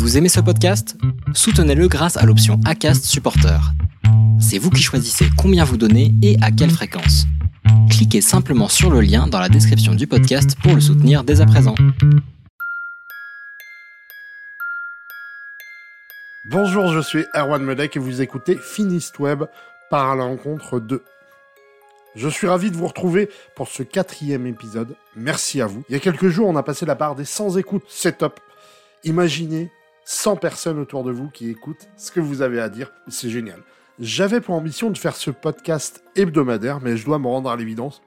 Vous aimez ce podcast? Soutenez-le grâce à l'option ACAST Supporter. C'est vous qui choisissez combien vous donnez et à quelle fréquence. Cliquez simplement sur le lien dans la description du podcast pour le soutenir dès à présent. Bonjour, je suis Erwan Medek et vous écoutez Finist Web par la rencontre de. Je suis ravi de vous retrouver pour ce quatrième épisode. Merci à vous. Il y a quelques jours, on a passé la barre des 100 écoutes. C'est top. Imaginez 100 personnes autour de vous qui écoutent ce que vous avez à dire. C'est génial. J'avais pour ambition de faire ce podcast hebdomadaire, mais je dois me rendre à l'évidence.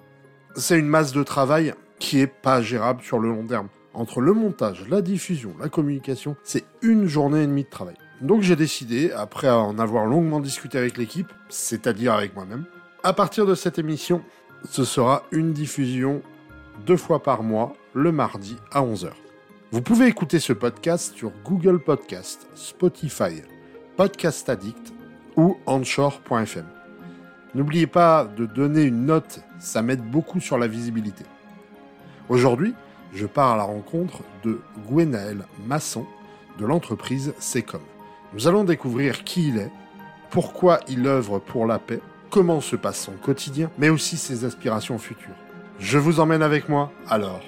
C'est une masse de travail qui est pas gérable sur le long terme. Entre le montage, la diffusion, la communication, c'est une journée et demie de travail. Donc j'ai décidé, après en avoir longuement discuté avec l'équipe, c'est-à-dire avec moi-même, à partir de cette émission, ce sera une diffusion deux fois par mois, le mardi à 11h. Vous pouvez écouter ce podcast sur Google Podcast, Spotify, Podcast Addict ou Anchor.fm. N'oubliez pas de donner une note, ça m'aide beaucoup sur la visibilité. Aujourd'hui, je pars à la rencontre de Gwenaël Masson de l'entreprise Secom. Nous allons découvrir qui il est, pourquoi il œuvre pour la paix, comment se passe son quotidien, mais aussi ses aspirations futures. Je vous emmène avec moi, alors,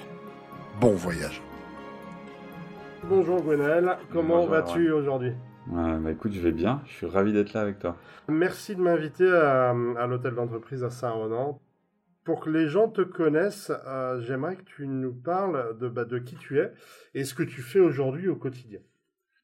bon voyage. Bonjour Gwenaël, comment vas-tu aujourd'hui? Bah écoute, je vais bien, je suis ravi d'être là avec toi. Merci de m'inviter à, l'hôtel d'entreprise à Saint-Renan. Pour que les gens te connaissent, euh, j'aimerais que tu nous parles de, bah, de qui tu es et ce que tu fais aujourd'hui au quotidien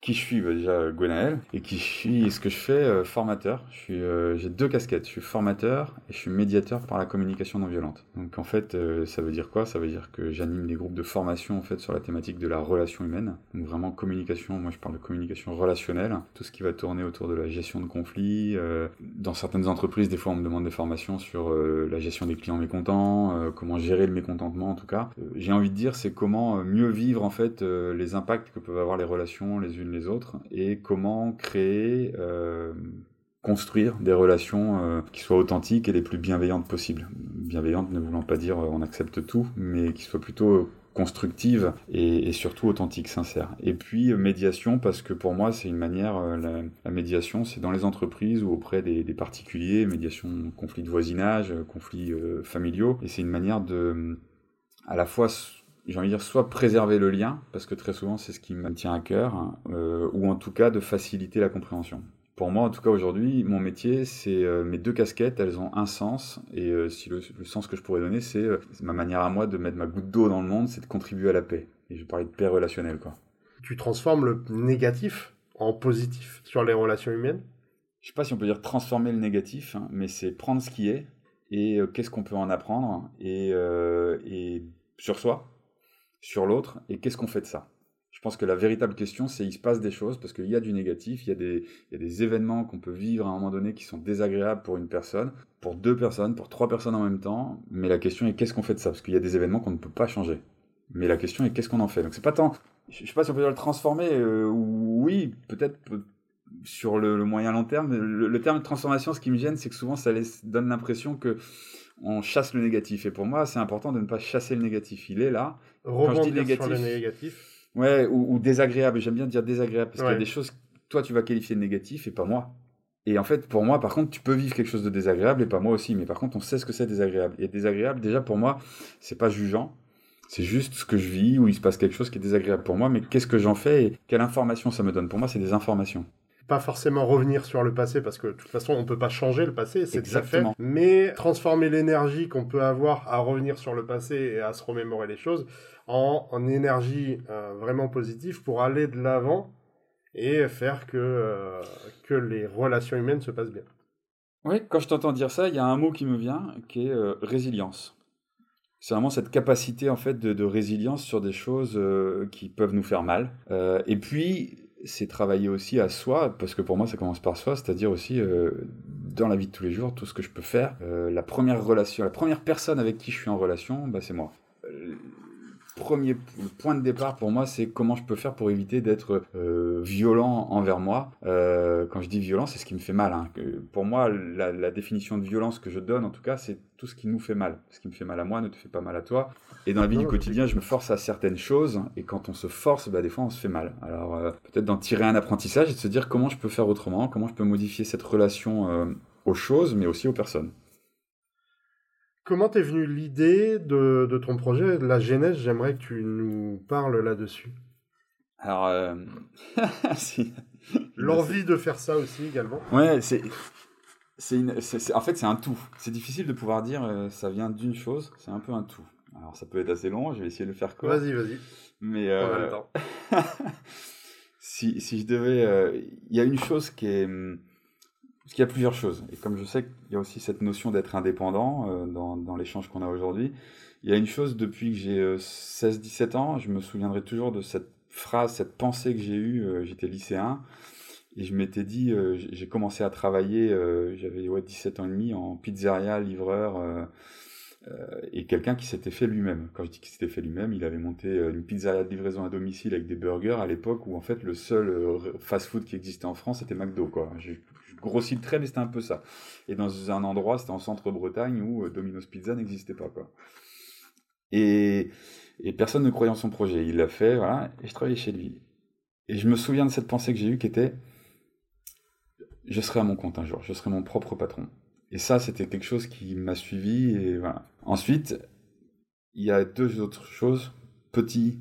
qui je suis bah, déjà Gwenaël et qui je suis ce que je fais euh, formateur. Je suis euh, j'ai deux casquettes. Je suis formateur et je suis médiateur par la communication non violente. Donc en fait euh, ça veut dire quoi? Ça veut dire que j'anime des groupes de formation en fait sur la thématique de la relation humaine. Donc vraiment communication moi je parle de communication relationnelle. Tout ce qui va tourner autour de la gestion de conflits dans certaines entreprises des fois on me demande des formations sur la gestion des clients mécontents comment gérer le mécontentement en tout cas. J'ai envie de dire c'est comment mieux vivre en fait les impacts que peuvent avoir les relations les unes les autres et comment créer, euh, construire des relations euh, qui soient authentiques et les plus bienveillantes possibles. Bienveillantes ne voulant pas dire euh, on accepte tout, mais qui soient plutôt constructives et, surtout authentiques, sincères. Et puis médiation, parce que pour moi c'est une manière, la, médiation c'est dans les entreprises ou auprès des, des particuliers, médiation, conflits de voisinage, conflits familiaux, et c'est une manière de à la fois j'ai envie de dire, soit préserver le lien, parce que très souvent c'est ce qui me tient à cœur, euh, ou en tout cas de faciliter la compréhension. Pour moi, en tout cas aujourd'hui, mon métier, c'est euh, mes deux casquettes, elles ont un sens, et euh, si le, sens que je pourrais donner, c'est ma manière à moi de mettre ma goutte d'eau dans le monde, c'est de contribuer à la paix. Et je parlais de paix relationnelle, quoi. Tu transformes le négatif en positif sur les relations humaines? Je sais pas si on peut dire transformer le négatif, hein, mais c'est prendre ce qui est, et qu'est-ce qu'on peut en apprendre, et, et sur soi, sur l'autre et qu'est-ce qu'on fait de ça? Je pense que la véritable question, c'est il se passe des choses parce qu'il y a du négatif, il y a des, il y a des événements qu'on peut vivre à un moment donné qui sont désagréables pour une personne, pour deux personnes, pour trois personnes en même temps. Mais la question est qu'est-ce qu'on fait de ça? Parce qu'il y a des événements qu'on ne peut pas changer. Mais la question est qu'est-ce qu'on en fait? Donc c'est pas tant, je sais pas si on peut le transformer. Euh, oui, peut-être sur le, moyen long terme. Le, terme de transformation, ce qui me gêne, c'est que souvent ça donne l'impression que on chasse le négatif. Et pour moi, c'est important de ne pas chasser le négatif. Il est là. Dis négatif, sur le négatif. Ouais, ou, désagréable. J'aime bien dire désagréable parce qu'il y a des choses toi tu vas qualifier de négatif et pas moi. Et en fait, pour moi, par contre, tu peux vivre quelque chose de désagréable et pas moi aussi. Mais par contre, on sait ce que c'est désagréable. Et désagréable, déjà pour moi, c'est pas jugeant. C'est juste ce que je vis où il se passe quelque chose qui est désagréable pour moi. Mais qu'est-ce que j'en fais et quelle information ça me donne? Pour moi, c'est des informations pas forcément revenir sur le passé parce que de toute façon on peut pas changer le passé, c'est déjà fait, mais transformer l'énergie qu'on peut avoir à revenir sur le passé et à se remémorer les choses en, énergie euh, vraiment positive pour aller de l'avant et faire que, euh, que les relations humaines se passent bien. Oui, quand je t'entends dire ça, il y a un mot qui me vient qui est euh, résilience. C'est vraiment cette capacité en fait de, résilience sur des choses qui peuvent nous faire mal. et puis c'est travailler aussi à soi, parce que pour moi ça commence par soi, c'est-à-dire aussi dans la vie de tous les jours, tout ce que je peux faire. La première relation, la première personne avec qui je suis en relation, bah, c'est moi. Premier point de départ pour moi, c'est comment je peux faire pour éviter d'être euh, violent envers moi. Euh, quand je dis violent, c'est ce qui me fait mal. Hein. Pour moi, la, définition de violence que je donne, en tout cas, c'est tout ce qui nous fait mal. Ce qui me fait mal à moi ne te fait pas mal à toi. Et dans la vie du quotidien, je me force à certaines choses. Et quand on se force, bah, des fois, on se fait mal. Alors, euh, peut-être d'en tirer un apprentissage et de se dire comment je peux faire autrement, comment je peux modifier cette relation aux choses, mais aussi aux personnes. Comment t'es venue l'idée de, de, ton projet, la genèse? J'aimerais que tu nous parles là-dessus. Alors, euh... l'envie de faire ça aussi également. Ouais, c'est, c'est, en fait c'est un tout. C'est difficile de pouvoir dire euh, ça vient d'une chose. C'est un peu un tout. Alors ça peut être assez long. Je vais essayer de le faire court. Vas-y, vas-y. Mais euh... si, si je devais, euh, il y a une chose qui est hum, parce qu'il y a plusieurs choses. Et comme je sais qu'il y a aussi cette notion d'être indépendant euh, dans, l'échange qu'on a aujourd'hui, il y a une chose depuis que j'ai 16-17 euh, ans, je me souviendrai toujours de cette phrase, cette pensée que j'ai eue, euh, j'étais lycéen, et je m'étais dit, j'ai commencé à travailler, j'avais ouais, 17 ans et demi, en pizzeria, livreur, et quelqu'un qui s'était fait lui-même. Quand je dis qu'il s'était fait lui-même, il avait monté une pizzeria de livraison à domicile avec des burgers à l'époque où en fait le seul fast-food qui existait en France c'était McDo. Quoi grossi le trait, mais c'était un peu ça. Et dans un endroit, c'était en centre-Bretagne où euh, Domino's Pizza n'existait pas. Quoi. Et, et, personne ne croyait en son projet. Il l'a fait, voilà, et je travaillais chez lui. Et je me souviens de cette pensée que j'ai eue qui était je serai à mon compte un jour, je serai mon propre patron. Et ça, c'était quelque chose qui m'a suivi. Et voilà. Ensuite, il y a deux autres choses. Petit,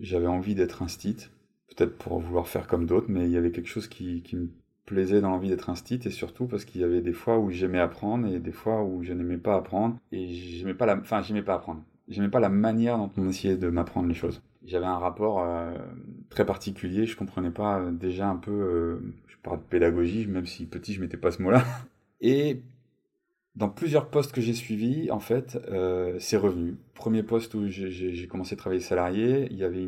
j'avais envie d'être un stit, peut-être pour vouloir faire comme d'autres, mais il y avait quelque chose qui, qui me plaisait dans l'envie d'être un stit et surtout parce qu'il y avait des fois où j'aimais apprendre et des fois où je n'aimais pas apprendre et j'aimais pas la enfin j'aimais pas apprendre. J'aimais pas la manière dont on essayait de m'apprendre les choses. J'avais un rapport euh, très particulier je comprenais pas euh, déjà un peu euh, je parle de pédagogie même si petit je mettais pas ce mot là et dans plusieurs postes que j'ai suivis, en fait, c'est revenu. Premier poste où j'ai commencé à travailler salarié, il y avait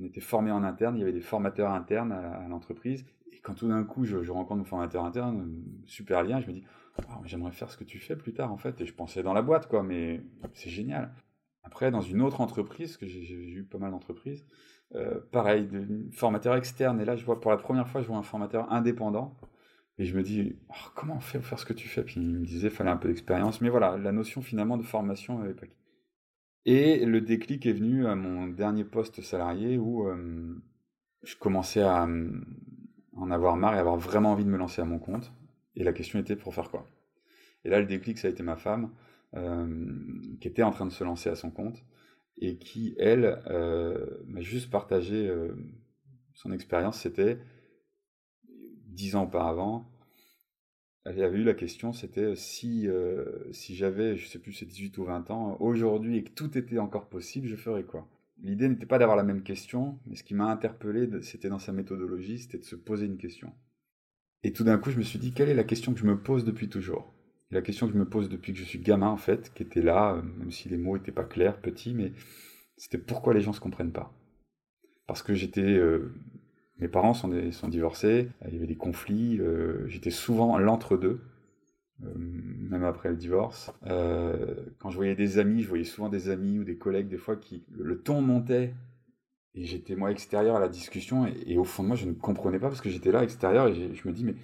on était formé en interne, il y avait des formateurs internes à l'entreprise, quand tout d'un coup je, rencontre mon formateur interne, super lien, je me dis j'aimerais faire ce que tu fais plus tard en fait. Et je pensais dans la boîte quoi, mais c'est génial. Après, dans une autre entreprise, que j'ai eu pas mal d'entreprises, euh, pareil, de, formateur externe. Et là, je vois pour la première fois, je vois un formateur indépendant. Et je me dis, oh, comment on fait pour faire ce que tu fais? Puis il me disait, fallait un peu d'expérience. Mais voilà, la notion finalement de formation n'avait pas Et le déclic est venu à mon dernier poste salarié où euh, je commençais à, en avoir marre et avoir vraiment envie de me lancer à mon compte. Et la question était pour faire quoi? Et là, le déclic, ça a été ma femme, euh, qui était en train de se lancer à son compte et qui, elle, euh, m'a juste partagé euh, son expérience. C'était dix ans auparavant. Elle avait eu la question, c'était si, si j'avais, je sais plus, c'est 18 ou 20 ans, aujourd'hui et que tout était encore possible, je ferais quoi? L'idée n'était pas d'avoir la même question, mais ce qui m'a interpellé, c'était dans sa méthodologie, c'était de se poser une question. Et tout d'un coup, je me suis dit, quelle est la question que je me pose depuis toujours? La question que je me pose depuis que je suis gamin, en fait, qui était là, euh, même si les mots n'étaient pas clairs, petits, mais c'était pourquoi les gens ne se comprennent pas? Parce que j'étais... Euh, mes parents sont, divorcés, il y avait des conflits, euh, j'étais souvent l'entre-deux, euh, même après le divorce. Euh, quand je voyais des amis, je voyais souvent des amis ou des collègues des fois qui le ton montait et j'étais moi extérieur à la discussion et, au fond de moi je ne comprenais pas parce que j'étais là extérieur et je me dis mais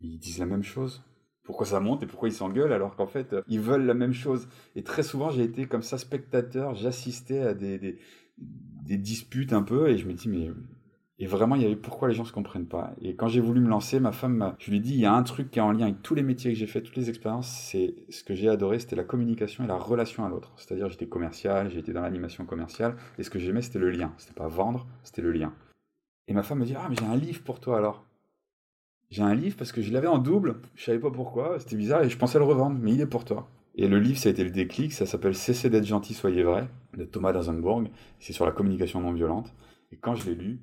ils disent la même chose. Pourquoi ça monte et pourquoi ils s'engueulent alors qu'en fait ils veulent la même chose? Et très souvent j'ai été comme ça spectateur, j'assistais à des, des, des disputes un peu et je me dis mais et vraiment, il y avait pourquoi les gens se comprennent pas. Et quand j'ai voulu me lancer, ma femme, je lui ai dit, il y a un truc qui est en lien avec tous les métiers que j'ai fait, toutes les expériences, c'est ce que j'ai adoré, c'était la communication et la relation à l'autre. C'est-à-dire, j'étais commercial, j'étais dans l'animation commerciale, et ce que j'aimais, c'était le lien. C'était pas vendre, c'était le lien. Et ma femme me dit, ah, mais j'ai un livre pour toi alors. J'ai un livre parce que je l'avais en double, je savais pas pourquoi, c'était bizarre, et je pensais le revendre, mais il est pour toi. Et le livre, ça a été le déclic, ça s'appelle Cessez d'être gentil, soyez vrai, de Thomas Dazenbourg, c'est sur la communication non violente. Et quand je l'ai lu,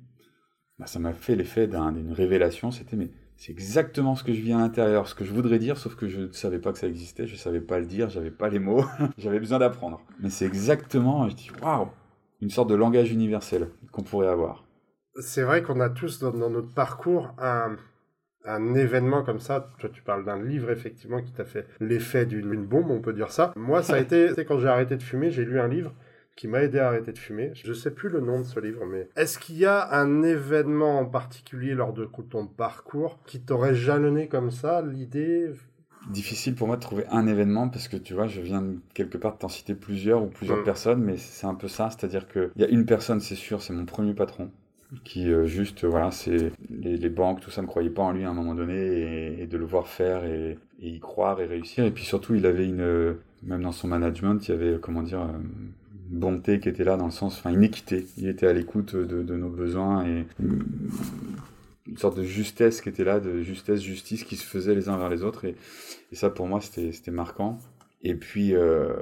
bah, ça m'a fait l'effet d'une révélation. C'était, mais c'est exactement ce que je vis à l'intérieur, ce que je voudrais dire, sauf que je ne savais pas que ça existait, je ne savais pas le dire, j'avais pas les mots, j'avais besoin d'apprendre. Mais c'est exactement, je dis, waouh, une sorte de langage universel qu'on pourrait avoir. C'est vrai qu'on a tous dans, notre parcours un, un événement comme ça, toi tu parles d'un livre effectivement qui t'a fait l'effet d'une bombe, on peut dire ça. Moi ça a été, quand j'ai arrêté de fumer, j'ai lu un livre qui m'a aidé à arrêter de fumer. Je sais plus le nom de ce livre, mais est-ce qu'il y a un événement en particulier lors de ton parcours qui t'aurait jalonné comme ça l'idée? Difficile pour moi de trouver un événement parce que tu vois, je viens quelque part de t'en citer plusieurs ou plusieurs mm. personnes, mais c'est un peu ça, c'est-à-dire qu'il y a une personne, c'est sûr, c'est mon premier patron qui euh, juste voilà c'est les, banques tout ça ne croyaient pas en lui à un moment donné et, de le voir faire et, y croire et réussir et puis surtout il avait une même dans son management il y avait comment dire bonté qui était là dans le sens enfin une équité il était à l'écoute de, nos besoins et une sorte de justesse qui était là de justesse justice qui se faisait les uns vers les autres et, et ça pour moi c'était marquant et puis, euh,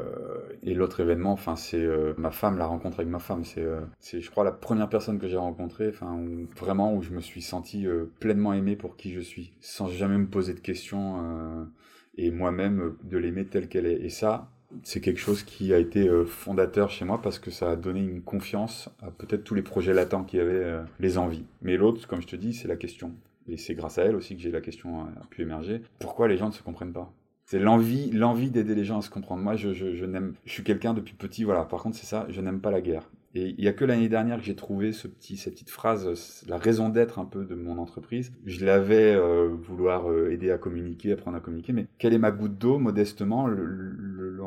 et l'autre événement, enfin, c'est euh, ma femme, la rencontre avec ma femme. C'est, euh, c'est, je crois, la première personne que j'ai rencontrée, enfin, vraiment où je me suis senti pleinement aimé pour qui je suis, sans jamais me poser de questions, et moi-même de l'aimer telle qu'elle est. Et ça, c'est quelque chose qui a été fondateur chez moi parce que ça a donné une confiance à peut-être tous les projets latents qui avaient les envies. Mais l'autre, comme je te dis, c'est la question. Et c'est grâce à elle aussi que j'ai la question a pu émerger. Pourquoi les gens ne se comprennent pas? C'est l'envie, l'envie d'aider les gens à se comprendre. Moi, je n'aime, je suis quelqu'un depuis petit, voilà. Par contre, c'est ça, je n'aime pas la guerre. Et il y a que l'année dernière que j'ai trouvé ce petit, cette petite phrase, la raison d'être un peu de mon entreprise. Je l'avais euh, vouloir euh, aider à communiquer, apprendre à communiquer, mais quelle est ma goutte d'eau, modestement? Le,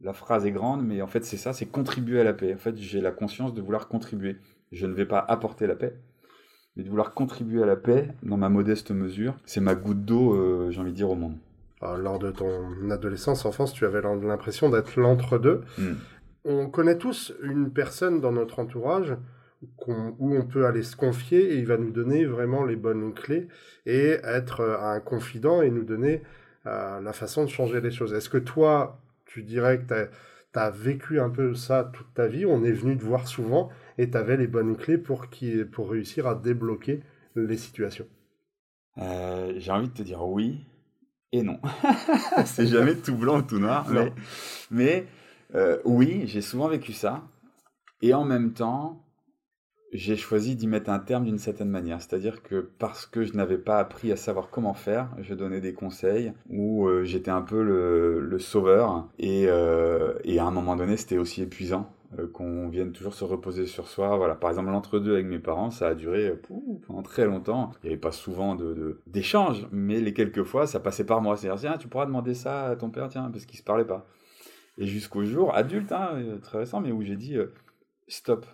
La phrase est grande, mais en fait, c'est ça, c'est contribuer à la paix. En fait, j'ai la conscience de vouloir contribuer. Je ne vais pas apporter la paix, mais de vouloir contribuer à la paix dans ma modeste mesure. C'est ma goutte d'eau, euh, j'ai envie de dire, au monde. Euh, lors de ton adolescence, enfance, tu avais l'impression d'être l'entre-deux. Hmm. On connaît tous une personne dans notre entourage où on peut aller se confier et il va nous donner vraiment les bonnes clés et être euh, un confident et nous donner euh, la façon de changer les choses. Est-ce que toi, tu dirais que tu as, vécu un peu ça toute ta vie? On est venu te voir souvent et tu avais les bonnes clés pour, qui, pour réussir à débloquer les situations J'ai envie de te dire oui, et non. c'est jamais tout blanc ou tout noir. Mais, euh, oui, j'ai souvent vécu ça. Et en même temps, j'ai choisi d'y mettre un terme d'une certaine manière. C'est-à-dire que parce que je n'avais pas appris à savoir comment faire, je donnais des conseils où euh, j'étais un peu le, sauveur. Et, euh, et à un moment donné, c'était aussi épuisant qu'on vienne toujours se reposer sur soi. Voilà, par exemple, l'entre-deux avec mes parents, ça a duré pendant très longtemps. Il n'y avait pas souvent d'échanges, de, mais les quelques fois, ça passait par moi. C'est-à-dire, tiens, tu pourras demander ça à ton père, tiens, parce qu'il se parlait pas. Et jusqu'au jour, adulte, hein, euh, très récent, mais où j'ai dit, stop,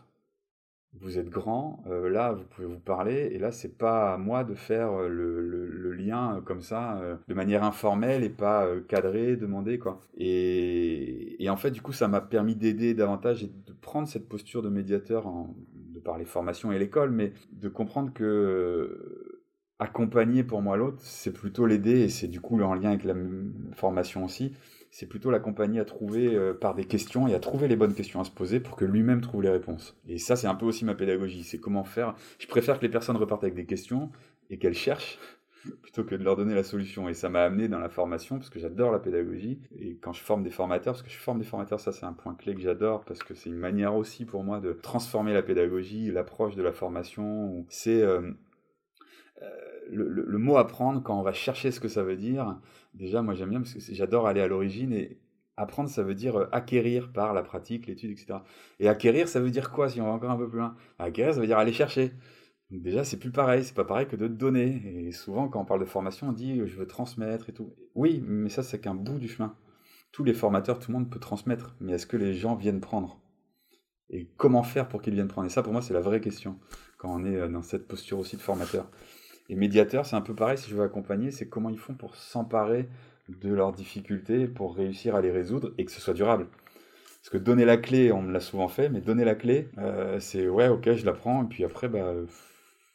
vous êtes grand, euh, là vous pouvez vous parler, et là c'est pas à moi de faire euh, le, lien euh, comme ça, de manière informelle et pas cadré, demandé quoi. Et, en fait du coup ça m'a permis d'aider davantage et de prendre cette posture de médiateur de par les formations et l'école, mais de comprendre que accompagner pour moi l'autre, c'est plutôt l'aider et c'est du coup en lien avec la formation aussi c'est plutôt l'accompagner à trouver euh, par des questions et à trouver les bonnes questions à se poser pour que lui-même trouve les réponses. Et ça, c'est un peu aussi ma pédagogie. C'est comment faire. Je préfère que les personnes repartent avec des questions et qu'elles cherchent plutôt que de leur donner la solution. Et ça m'a amené dans la formation parce que j'adore la pédagogie. Et quand je forme des formateurs, parce que je forme des formateurs, ça c'est un point clé que j'adore parce que c'est une manière aussi pour moi de transformer la pédagogie, l'approche de la formation. C'est euh, euh, le, mot apprendre, quand on va chercher ce que ça veut dire, déjà, moi j'aime bien parce que j'adore aller à l'origine et apprendre, ça veut dire euh, acquérir par la pratique, l'étude, etc. Et acquérir, ça veut dire quoi si on va encore un peu plus loin? Acquérir, ça veut dire aller chercher. déjà, c'est plus pareil, c'est pas pareil que de donner. Et souvent, quand on parle de formation, on dit je veux transmettre et tout. Oui, mais ça, c'est qu'un bout du chemin. Tous les formateurs, tout le monde peut transmettre, mais est-ce que les gens viennent prendre? Et comment faire pour qu'ils viennent prendre? Et ça, pour moi, c'est la vraie question quand on est euh, dans cette posture aussi de formateur. Et médiateur, c'est un peu pareil, si je veux accompagner, c'est comment ils font pour s'emparer de leurs difficultés, pour réussir à les résoudre et que ce soit durable. Parce que donner la clé, on me l'a souvent fait, mais donner la clé, euh, c'est ouais, ok, je la prends, et puis après, bah,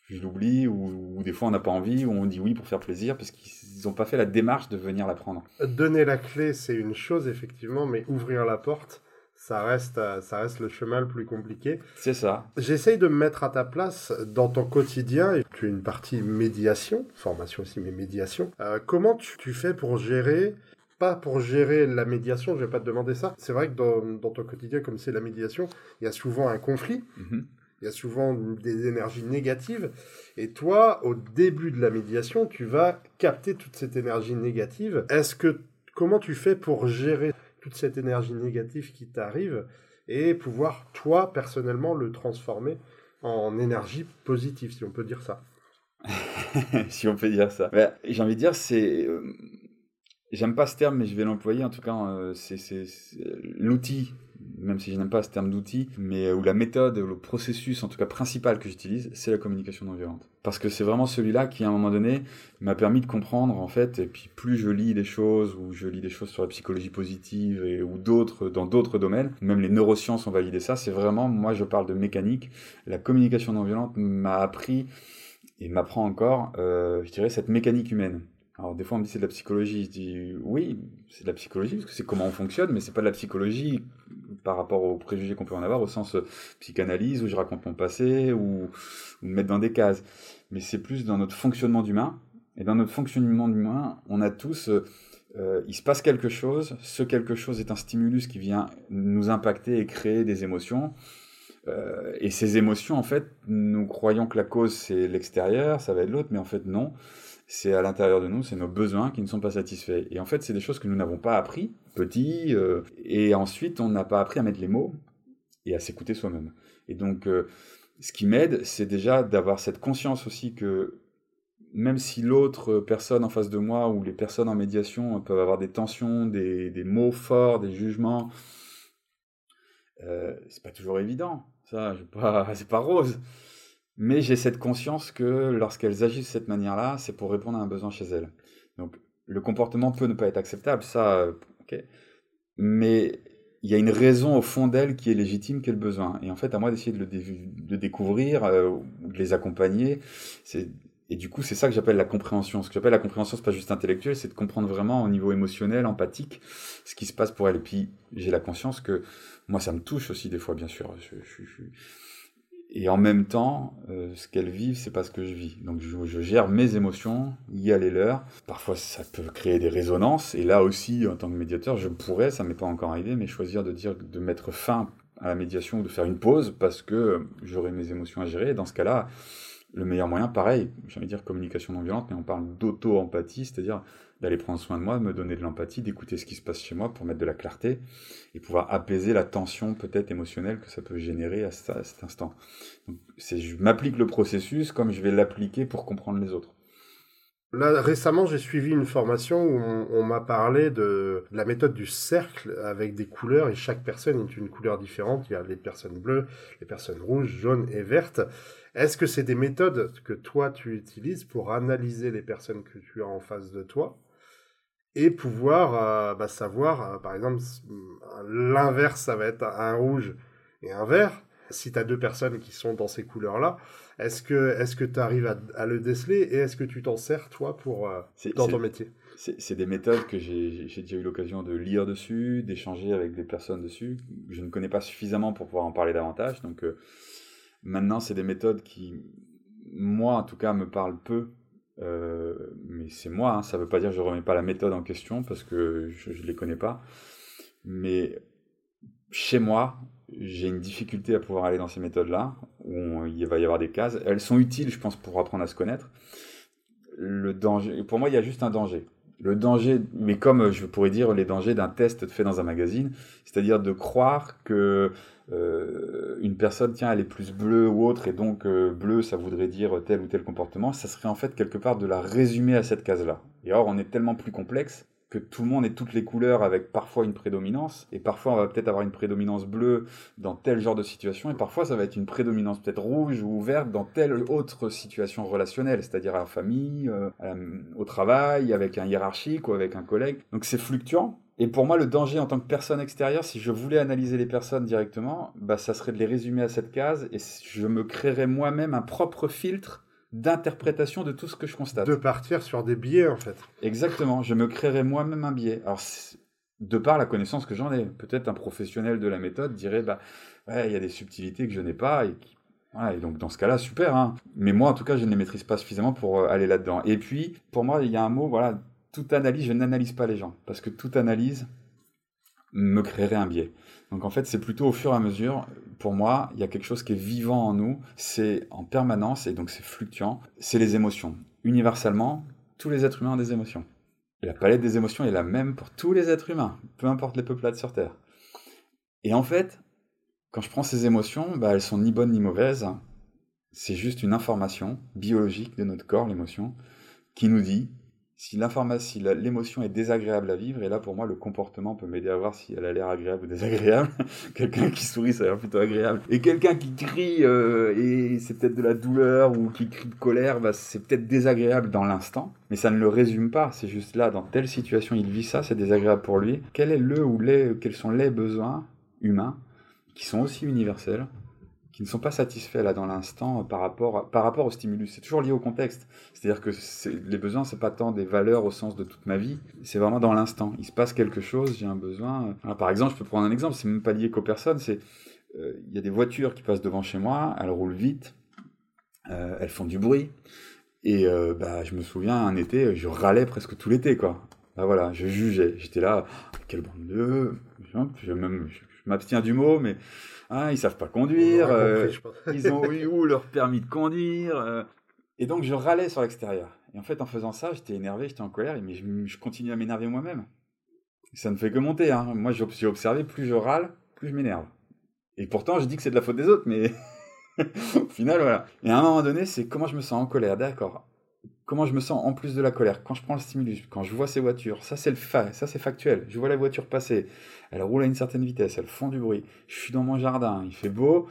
je l'oublie, ou, des fois on n'a pas envie, ou on dit oui pour faire plaisir, parce qu'ils n'ont pas fait la démarche de venir la prendre. Donner la clé, c'est une chose, effectivement, mais ouvrir la porte, ça reste, euh, ça reste le chemin le plus compliqué. C'est ça. J'essaye de me mettre à ta place dans ton quotidien. Tu as une partie médiation, formation aussi, mais médiation. Euh, comment tu, fais pour gérer pas pour gérer la médiation, je vais pas te demander ça. C'est vrai que dans, ton quotidien, comme c'est la médiation, il y a souvent un conflit. Mm-hmm. Il y a souvent des énergies négatives. Et toi, au début de la médiation, tu vas capter toute cette énergie négative. Est-ce que comment tu fais pour gérer toute cette énergie négative qui t'arrive et pouvoir, toi, personnellement, le transformer en énergie positive, si on peut dire ça. si on peut dire ça. Bah, j'ai envie de dire, c'est. J'aime pas ce terme, mais je vais l'employer. En tout cas, euh, c'est l'outil même si je n'aime pas ce terme d'outil, mais euh, où la méthode, ou le processus, en tout cas principal que j'utilise, c'est la communication non violente. Parce que c'est vraiment celui-là qui, à un moment donné, m'a permis de comprendre, en fait, et puis plus je lis des choses, ou je lis des choses sur la psychologie positive, et, ou d'autres, dans d'autres domaines, même les neurosciences ont validé ça, c'est vraiment, moi je parle de mécanique, la communication non violente m'a appris, et m'apprend encore, euh, je dirais, cette mécanique humaine. Alors des fois on me dit c'est de la psychologie, je dis oui c'est de la psychologie parce que c'est comment on fonctionne, mais c'est pas de la psychologie par rapport aux préjugés qu'on peut en avoir au sens euh, psychanalyse où je raconte mon passé ou, me mettre dans des cases. Mais c'est plus dans notre fonctionnement d'humain. Et dans notre fonctionnement d'humain, on a tous, euh, euh, il se passe quelque chose. Ce quelque chose est un stimulus qui vient nous impacter et créer des émotions. et ces émotions, en fait, nous croyons que la cause c'est l'extérieur, ça va être l'autre, mais en fait non c'est à l'intérieur de nous, c'est nos besoins qui ne sont pas satisfaits. Et en fait, c'est des choses que nous n'avons pas appris, petit, euh, et ensuite, on n'a pas appris à mettre les mots et à s'écouter soi-même. Et donc, euh, ce qui m'aide, c'est déjà d'avoir cette conscience aussi que même si l'autre personne en face de moi ou les personnes en médiation peuvent avoir des tensions, des, mots forts, des jugements, euh, c'est pas toujours évident. Ça, c'est pas rose. Mais j'ai cette conscience que lorsqu'elles agissent de cette manière-là, c'est pour répondre à un besoin chez elles. Donc le comportement peut ne pas être acceptable, ça, euh, ok. Mais il y a une raison au fond d'elle qui est légitime, qui est le besoin. Et en fait, à moi d'essayer de le découvrir, euh, de les accompagner. Et du coup, c'est ça que j'appelle la compréhension. Ce que j'appelle la compréhension, c'est pas juste intellectuel, c'est de comprendre vraiment au niveau émotionnel, empathique, ce qui se passe pour elle. Et puis, j'ai la conscience que moi, ça me touche aussi des fois, bien sûr. je, je, et en même temps, euh, ce qu'elles vivent, c'est pas ce que je vis. Donc je, gère mes émotions, y a les leurs. Parfois, ça peut créer des résonances. Et là aussi, en tant que médiateur, je pourrais, ça m'est pas encore arrivé, mais choisir de dire de mettre fin à la médiation ou de faire une pause parce que j'aurai mes émotions à gérer. Et dans ce cas-là, le meilleur moyen, pareil, de dire communication non violente, mais on parle d'auto-empathie, c'est-à-dire d'aller prendre soin de moi, me donner de l'empathie, d'écouter ce qui se passe chez moi pour mettre de la clarté et pouvoir apaiser la tension peut-être émotionnelle que ça peut générer à, cet instant. Donc, je m'applique le processus comme je vais l'appliquer pour comprendre les autres. Là, récemment, j'ai suivi une formation où on, m'a parlé de la méthode du cercle avec des couleurs et chaque personne est une couleur différente. Il y a les personnes bleues, les personnes rouges, jaunes et vertes. Est-ce que c'est des méthodes que toi tu utilises pour analyser les personnes que tu as en face de toi? Et pouvoir euh, bah, savoir, euh, par exemple, l'inverse, ça va être un rouge et un vert. Si tu as deux personnes qui sont dans ces couleurs-là, est-ce que est-ce que tu arrives à, le déceler et est-ce que tu t'en sers, toi, pour, euh, dans ton métier? C'est des méthodes que j'ai déjà eu l'occasion de lire dessus, d'échanger avec des personnes dessus. Je ne connais pas suffisamment pour pouvoir en parler davantage. Donc maintenant, c'est des méthodes qui, moi en tout cas, me parlent peu euh, mais c'est moi, hein, ça ne veut pas dire que je ne remets pas la méthode en question parce que je ne les connais pas. Mais chez moi, j'ai une difficulté à pouvoir aller dans ces méthodes-là, où il va y avoir des cases. Elles sont utiles, je pense, pour apprendre à se connaître. Le danger, pour moi, il y a juste un danger. Le danger, mais comme je pourrais dire les dangers d'un test fait dans un magazine, c'est-à-dire de croire que euh, une personne, tiens, elle est plus bleue ou autre, et donc euh, bleu, ça voudrait dire tel ou tel comportement, ça serait en fait quelque part de la résumer à cette case-là. Et or, on est tellement plus complexe que tout le monde ait toutes les couleurs avec parfois une prédominance, et parfois on va peut-être avoir une prédominance bleue dans tel genre de situation, et parfois ça va être une prédominance peut-être rouge ou verte dans telle autre situation relationnelle, c'est-à-dire à la famille, euh, au travail, avec un hiérarchique ou avec un collègue. Donc c'est fluctuant, et pour moi, le danger en tant que personne extérieure, si je voulais analyser les personnes directement, bah, ça serait de les résumer à cette case et je me créerais moi-même un propre filtre d'interprétation de tout ce que je constate. De partir sur des biais, en fait. Exactement, je me créerais moi-même un biais. Alors, de par la connaissance que j'en ai, peut-être un professionnel de la méthode dirait, bah, il y a des subtilités que je n'ai pas et et donc dans ce cas-là, super. Hein. Mais moi, en tout cas, je ne les maîtrise pas suffisamment pour euh, aller là-dedans. Et puis, pour moi, il y a un mot, voilà, toute analyse, je n'analyse pas les gens, parce que toute analyse me créerait un biais. Donc en fait, c'est plutôt au fur et à mesure, pour moi, il y a quelque chose qui est vivant en nous, c'est en permanence, et donc c'est fluctuant, c'est les émotions. Universellement, tous les êtres humains ont des émotions. La palette des émotions est la même pour tous les êtres humains, peu importe les peuplades sur Terre. Et en fait, quand je prends ces émotions, bah, elles sont ni bonnes ni mauvaises. C'est juste une information biologique de notre corps, l'émotion, qui nous dit si l'émotion est désagréable à vivre, et là pour moi le comportement peut m'aider à voir si elle a l'air agréable ou désagréable. quelqu'un qui sourit, ça a l'air plutôt agréable. Et quelqu'un qui crie, euh, et c'est peut-être de la douleur ou qui crie de colère, bah, c'est peut-être désagréable dans l'instant, mais ça ne le résume pas. C'est juste là, dans telle situation, il vit ça, c'est désagréable pour lui. Quel est le ou les, quels sont les besoins humains qui sont aussi universels qui ne sont pas satisfaits là dans l'instant par rapport, par rapport au stimulus. C'est toujours lié au contexte. C'est-à-dire que les besoins, c'est pas tant des valeurs au sens de toute ma vie, c'est vraiment dans l'instant. Il se passe quelque chose, j'ai un besoin. par exemple, je peux prendre un exemple, c'est même pas lié qu'aux personnes, c'est euh, il y a des voitures qui passent devant chez moi, elles roulent vite, euh, elles font du bruit. Et euh, bah, je me souviens, un été, je râlais presque tout l'été, quoi. Bah voilà, je jugeais. J'étais là, de... Je, même, je m'abstiens du mot, mais ah, ils savent pas conduire, euh, ils ont eu où leur permis de conduire. Euh. Et donc je râlais sur l'extérieur. Et en fait, en faisant ça, j'étais énervé, j'étais en colère, mais je, je continue à m'énerver moi-même. Ça ne fait que monter. Hein. Moi, j'ai observé, plus je râle, plus je m'énerve. Et pourtant, je dis que c'est de la faute des autres, mais au final, voilà. Et à un moment donné, c'est comment je me sens en colère, d'accord comment je me sens en plus de la colère quand je prends le stimulus, quand je vois ces voitures, ça c'est le ça c'est factuel. Je vois la voiture passer, elle roule à une certaine vitesse, elle font du bruit. Je suis dans mon jardin, il fait beau,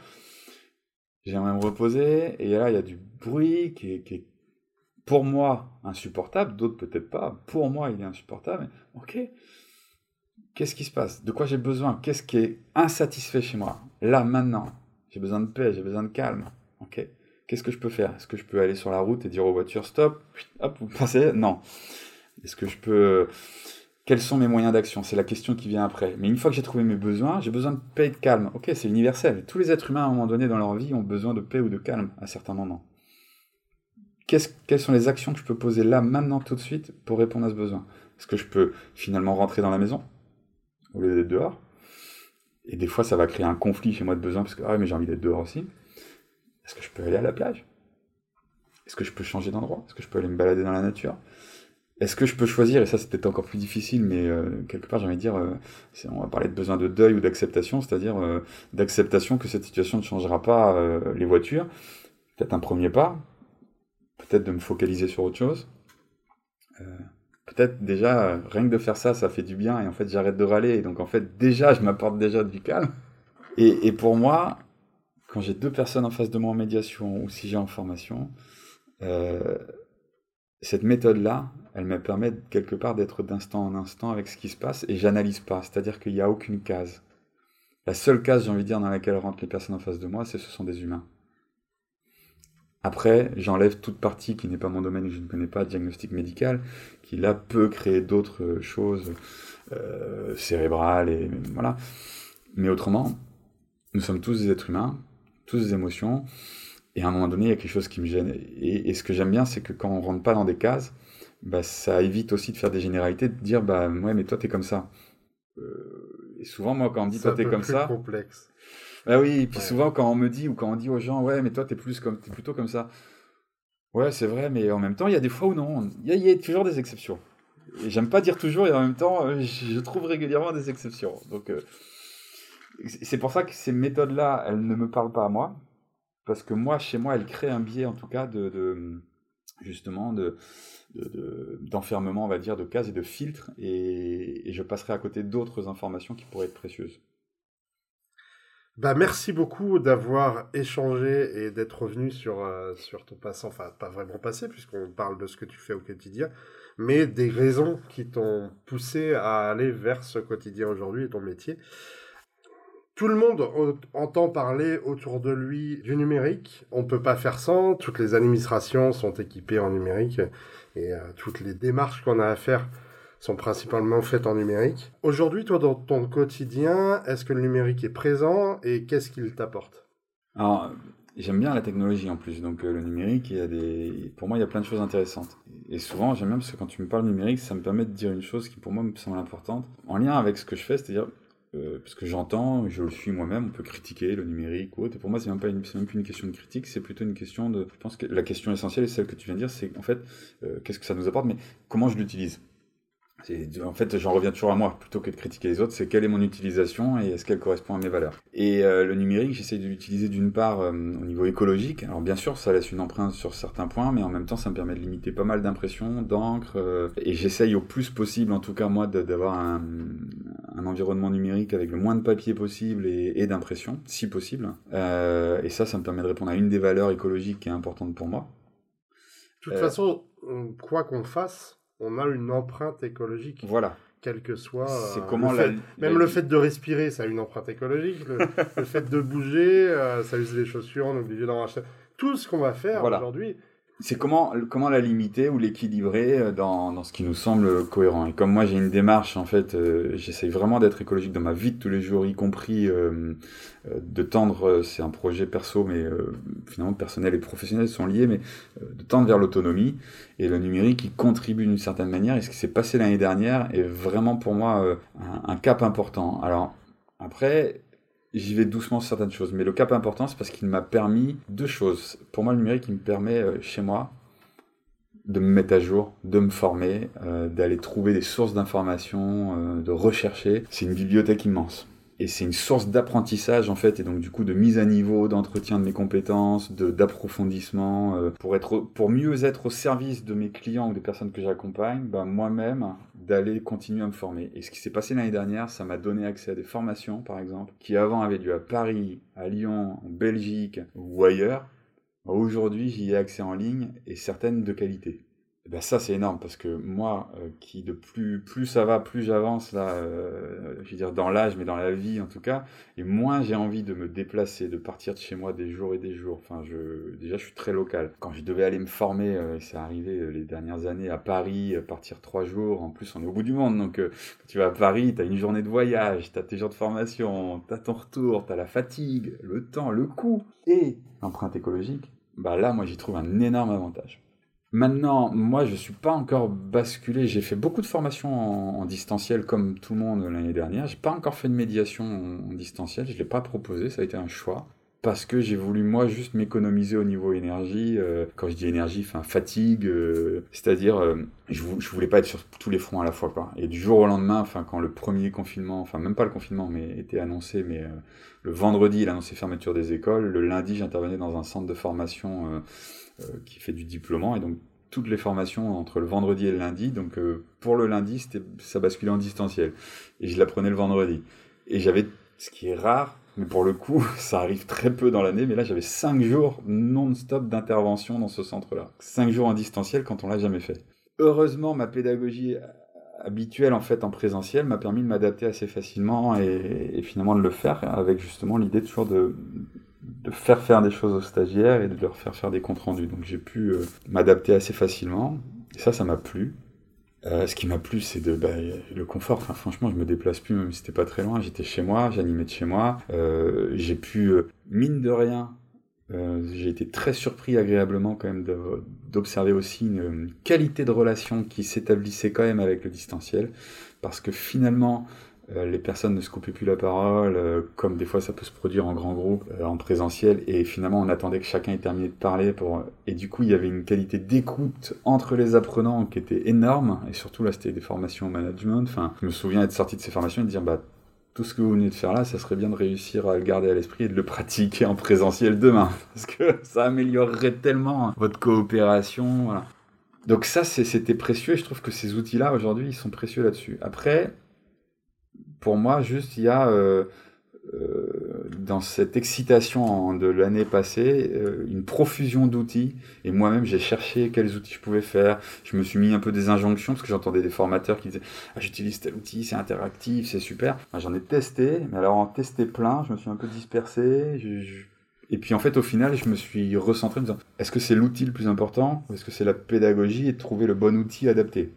j'aimerais me reposer et là il y a du bruit qui est, pour moi insupportable, d'autres peut-être pas. Pour moi il est insupportable. ok, qu'est-ce qui se passe? De quoi j'ai besoin? Qu'est-ce qui est insatisfait chez moi? Là maintenant, j'ai besoin de paix, j'ai besoin de calme. Ok Qu'est-ce que je peux faire? Est-ce que je peux aller sur la route et dire aux voitures stop Hop, vous passez? Non. Est-ce que je peux. Quels sont mes moyens d'action? C'est la question qui vient après. Mais une fois que j'ai trouvé mes besoins, j'ai besoin de paix et de calme. Ok, c'est universel. Tous les êtres humains, à un moment donné dans leur vie, ont besoin de paix ou de calme à certains moments. quelles sont les actions que je peux poser là, maintenant, tout de suite, pour répondre à ce besoin? Est-ce que je peux finalement rentrer dans la maison au lieu d'être dehors? Et des fois, ça va créer un conflit chez moi de besoin, parce que ah, mais j'ai envie d'être dehors aussi. Est-ce que je peux aller à la plage? Est-ce que je peux changer d'endroit? Est-ce que je peux aller me balader dans la nature? Est-ce que je peux choisir, et ça c'est peut-être encore plus difficile, mais euh, quelque part j'ai envie de dire, euh, on va parler de besoin de deuil ou d'acceptation, c'est-à-dire euh, d'acceptation que cette situation ne changera pas les voitures. Peut-être un premier pas, peut-être de me focaliser sur autre chose. peut-être déjà, rien que de faire ça, ça fait du bien, et en fait j'arrête de râler, et donc en fait déjà je m'apporte déjà du calme. et pour moi, quand j'ai deux personnes en face de moi en médiation ou si j'ai en formation, euh, cette méthode-là, elle me permet quelque part d'être d'instant en instant avec ce qui se passe et j'analyse pas, c'est-à-dire qu'il n'y a aucune case. La seule case, j'ai envie de dire, dans laquelle rentrent les personnes en face de moi, c'est ce sont des humains. Après, j'enlève toute partie qui n'est pas mon domaine, que je ne connais pas, diagnostic médical, qui là peut créer d'autres choses euh, cérébrales et voilà. Mais autrement, nous sommes tous des êtres humains tous des émotions. Et à un moment donné, il y a quelque chose qui me gêne. Et, ce que j'aime bien, c'est que quand on rentre pas dans des cases, bah, ça évite aussi de faire des généralités, de dire, bah, ouais, mais toi, t'es comme ça. Euh, et souvent, moi, quand on me dit, toi, t'es comme ça. complexe. Bah oui, et puis souvent, quand on me dit, ou quand on dit aux gens, ouais, mais toi, t'es plus comme, es plutôt comme ça. Ouais, c'est vrai, mais en même temps, il y a des fois où non. Il y, a toujours des exceptions. Et j'aime pas dire toujours, et en même temps, euh, je trouve régulièrement des exceptions. Donc, euh, c'est pour ça que ces méthodes-là, elles ne me parlent pas à moi, parce que moi, chez moi, elles créent un biais, en tout cas, de, justement, de, d'enfermement, on va dire, de cases et de filtres, et, je passerai à côté d'autres informations qui pourraient être précieuses. Bah, merci beaucoup d'avoir échangé et d'être revenu sur, euh, sur ton passé, enfin pas vraiment passé puisqu'on parle de ce que tu fais au quotidien, mais des raisons qui t'ont poussé à aller vers ce quotidien aujourd'hui et ton métier. Tout le monde entend parler autour de lui du numérique. On ne peut pas faire sans. Toutes les administrations sont équipées en numérique et euh, toutes les démarches qu'on a à faire sont principalement faites en numérique. Aujourd'hui, toi, dans ton quotidien, est-ce que le numérique est présent et qu'est-ce qu'il t'apporte? Alors, j'aime bien la technologie en plus. Donc, euh, le numérique, y pour moi, il y a plein de choses intéressantes. Et souvent, j'aime bien parce que quand tu me parles numérique, ça me permet de dire une chose qui, pour moi, me semble importante. En lien avec ce que je fais, c'est-à-dire euh, parce que j'entends, je le suis moi-même, on peut critiquer le numérique ou autre. Et pour moi, c'est même pas une, même plus une question de critique, c'est plutôt une question de. Je pense que la question essentielle, est celle que tu viens de dire, c'est en fait, euh, qu'est-ce que ça nous apporte, mais comment je l'utilise? En fait, j'en reviens toujours à moi, plutôt que de critiquer les autres, c'est quelle est mon utilisation et est-ce qu'elle correspond à mes valeurs. Et euh, le numérique, j'essaie de l'utiliser d'une part euh, au niveau écologique. Alors bien sûr, ça laisse une empreinte sur certains points, mais en même temps, ça me permet de limiter pas mal d'impressions, d'encre. Euh, et j'essaye au plus possible, en tout cas moi, d'avoir un, un, environnement numérique avec le moins de papier possible et, et d'impression, si possible. et ça, ça me permet de répondre à une des valeurs écologiques qui est importante pour moi. De toute façon, quoi qu'on fasse, on a une empreinte écologique. Voilà. Quel que soit. C'est euh, comment Même le fait de respirer, ça a une empreinte écologique. Le, fait de bouger, euh, ça use les chaussures, on est obligé d'en racheter. Tout ce qu'on va faire aujourd'hui, c'est comment, comment la limiter ou l'équilibrer euh, dans, dans, ce qui nous semble cohérent. Et comme moi j'ai une démarche, en fait, euh, j'essaye vraiment d'être écologique dans ma vie de tous les jours, y compris euh, de tendre, c'est un projet perso, mais finalement personnel et professionnel sont liés, mais de tendre vers l'autonomie. Et le numérique, il contribue d'une certaine manière. Et ce qui s'est passé l'année dernière est vraiment pour moi un cap important. Alors, après, j'y vais doucement sur certaines choses. Mais le cap important, c'est parce qu'il m'a permis deux choses. Pour moi, le numérique, il me permet, euh, chez moi, de me mettre à jour, de me former, euh, d'aller trouver des sources d'informations, euh, de rechercher. C'est une bibliothèque immense. Et c'est une source d'apprentissage en fait, et donc du coup de mise à niveau, d'entretien de mes compétences, d'approfondissement, pour être, pour mieux être au service de mes clients ou des personnes que j'accompagne. Ben moi-même, d'aller continuer à me former. Et ce qui s'est passé l'année dernière, ça m'a donné accès à des formations, par exemple, qui avant avaient lieu à Paris, à Lyon, en Belgique ou ailleurs. Aujourd'hui, j'y ai accès en ligne et certaines de qualité. Eh ben ça c'est énorme parce que moi euh, qui de plus plus ça va plus j'avance là euh, je veux dire dans l'âge mais dans la vie en tout cas et moins j'ai envie de me déplacer de partir de chez moi des jours et des jours. Enfin je déjà je suis très local. Quand je devais aller me former euh, c'est arrivé les dernières années à Paris partir trois jours en plus on est au bout du monde donc tu vas à Paris tu as une journée de voyage tu as tes jours de formation tu as ton retour tu as la fatigue le temps le coût. Et l'empreinte écologique bah là moi j'y trouve un énorme avantage Maintenant, moi, je ne suis pas encore basculé. J'ai fait beaucoup de formations en, distanciel, comme tout le monde l'année dernière. J'ai pas encore fait de médiation en, distanciel. Je l'ai pas proposé. Ça a été un choix parce que j'ai voulu moi juste m'économiser au niveau énergie. Euh, quand je dis énergie, enfin fatigue, euh, c'est-à-dire euh, je, je voulais pas être sur tous les fronts à la fois. Et du jour au lendemain, enfin quand le premier confinement, enfin même pas le confinement, mais était annoncé, mais le vendredi il annonçait fermeture des écoles. Le lundi j'intervenais dans un centre de formation qui fait du diplôme et donc toutes les formations entre le vendredi et le lundi. Donc pour le lundi, ça basculait en distanciel et je l'apprenais le vendredi. Et j'avais ce qui est rare, mais pour le coup, ça arrive très peu dans l'année. Mais là, j'avais cinq jours non-stop d'intervention dans ce centre-là. Cinq jours en distanciel quand on l'a jamais fait. Heureusement, ma pédagogie habituelle en fait en présentiel m'a permis de m'adapter assez facilement et, finalement de le faire avec justement l'idée toujours de, de faire faire des choses aux stagiaires et de leur faire faire des comptes rendus. Donc j'ai pu euh, m'adapter assez facilement. Et ça, ça m'a plu. Euh, ce qui m'a plu, c'est de bah, le confort. Franchement, je me déplace plus, même si c'était pas très loin. J'étais chez moi, j'animais de chez moi. Euh, j'ai pu, mine de rien, j'ai été très surpris agréablement quand même d'observer aussi une, qualité de relation qui s'établissait quand même avec le distanciel. Parce que finalement, euh, les personnes ne se coupaient plus la parole, euh, comme des fois ça peut se produire en grand groupe, euh, en présentiel, et finalement on attendait que chacun ait terminé de parler, pour... et du coup il y avait une qualité d'écoute entre les apprenants qui était énorme, et surtout là c'était des formations au management, enfin je me souviens être sorti de ces formations et de dire bah tout ce que vous venez de faire là, ça serait bien de réussir à le garder à l'esprit et de le pratiquer en présentiel demain, parce que ça améliorerait tellement votre coopération, voilà. Donc ça c'était précieux, et je trouve que ces outils-là aujourd'hui ils sont précieux là-dessus. Après, pour moi, juste, il y a euh, euh, dans cette excitation de l'année passée euh, une profusion d'outils. Et moi-même, j'ai cherché quels outils je pouvais faire. Je me suis mis un peu des injonctions parce que j'entendais des formateurs qui disaient ah, J'utilise tel outil, c'est interactif, c'est super. J'en ai testé, mais alors en tester plein, je me suis un peu dispersé. Et puis en fait, au final, je me suis recentré en me disant est-ce que c'est l'outil le plus important ou est-ce que c'est la pédagogie et trouver le bon outil adapté?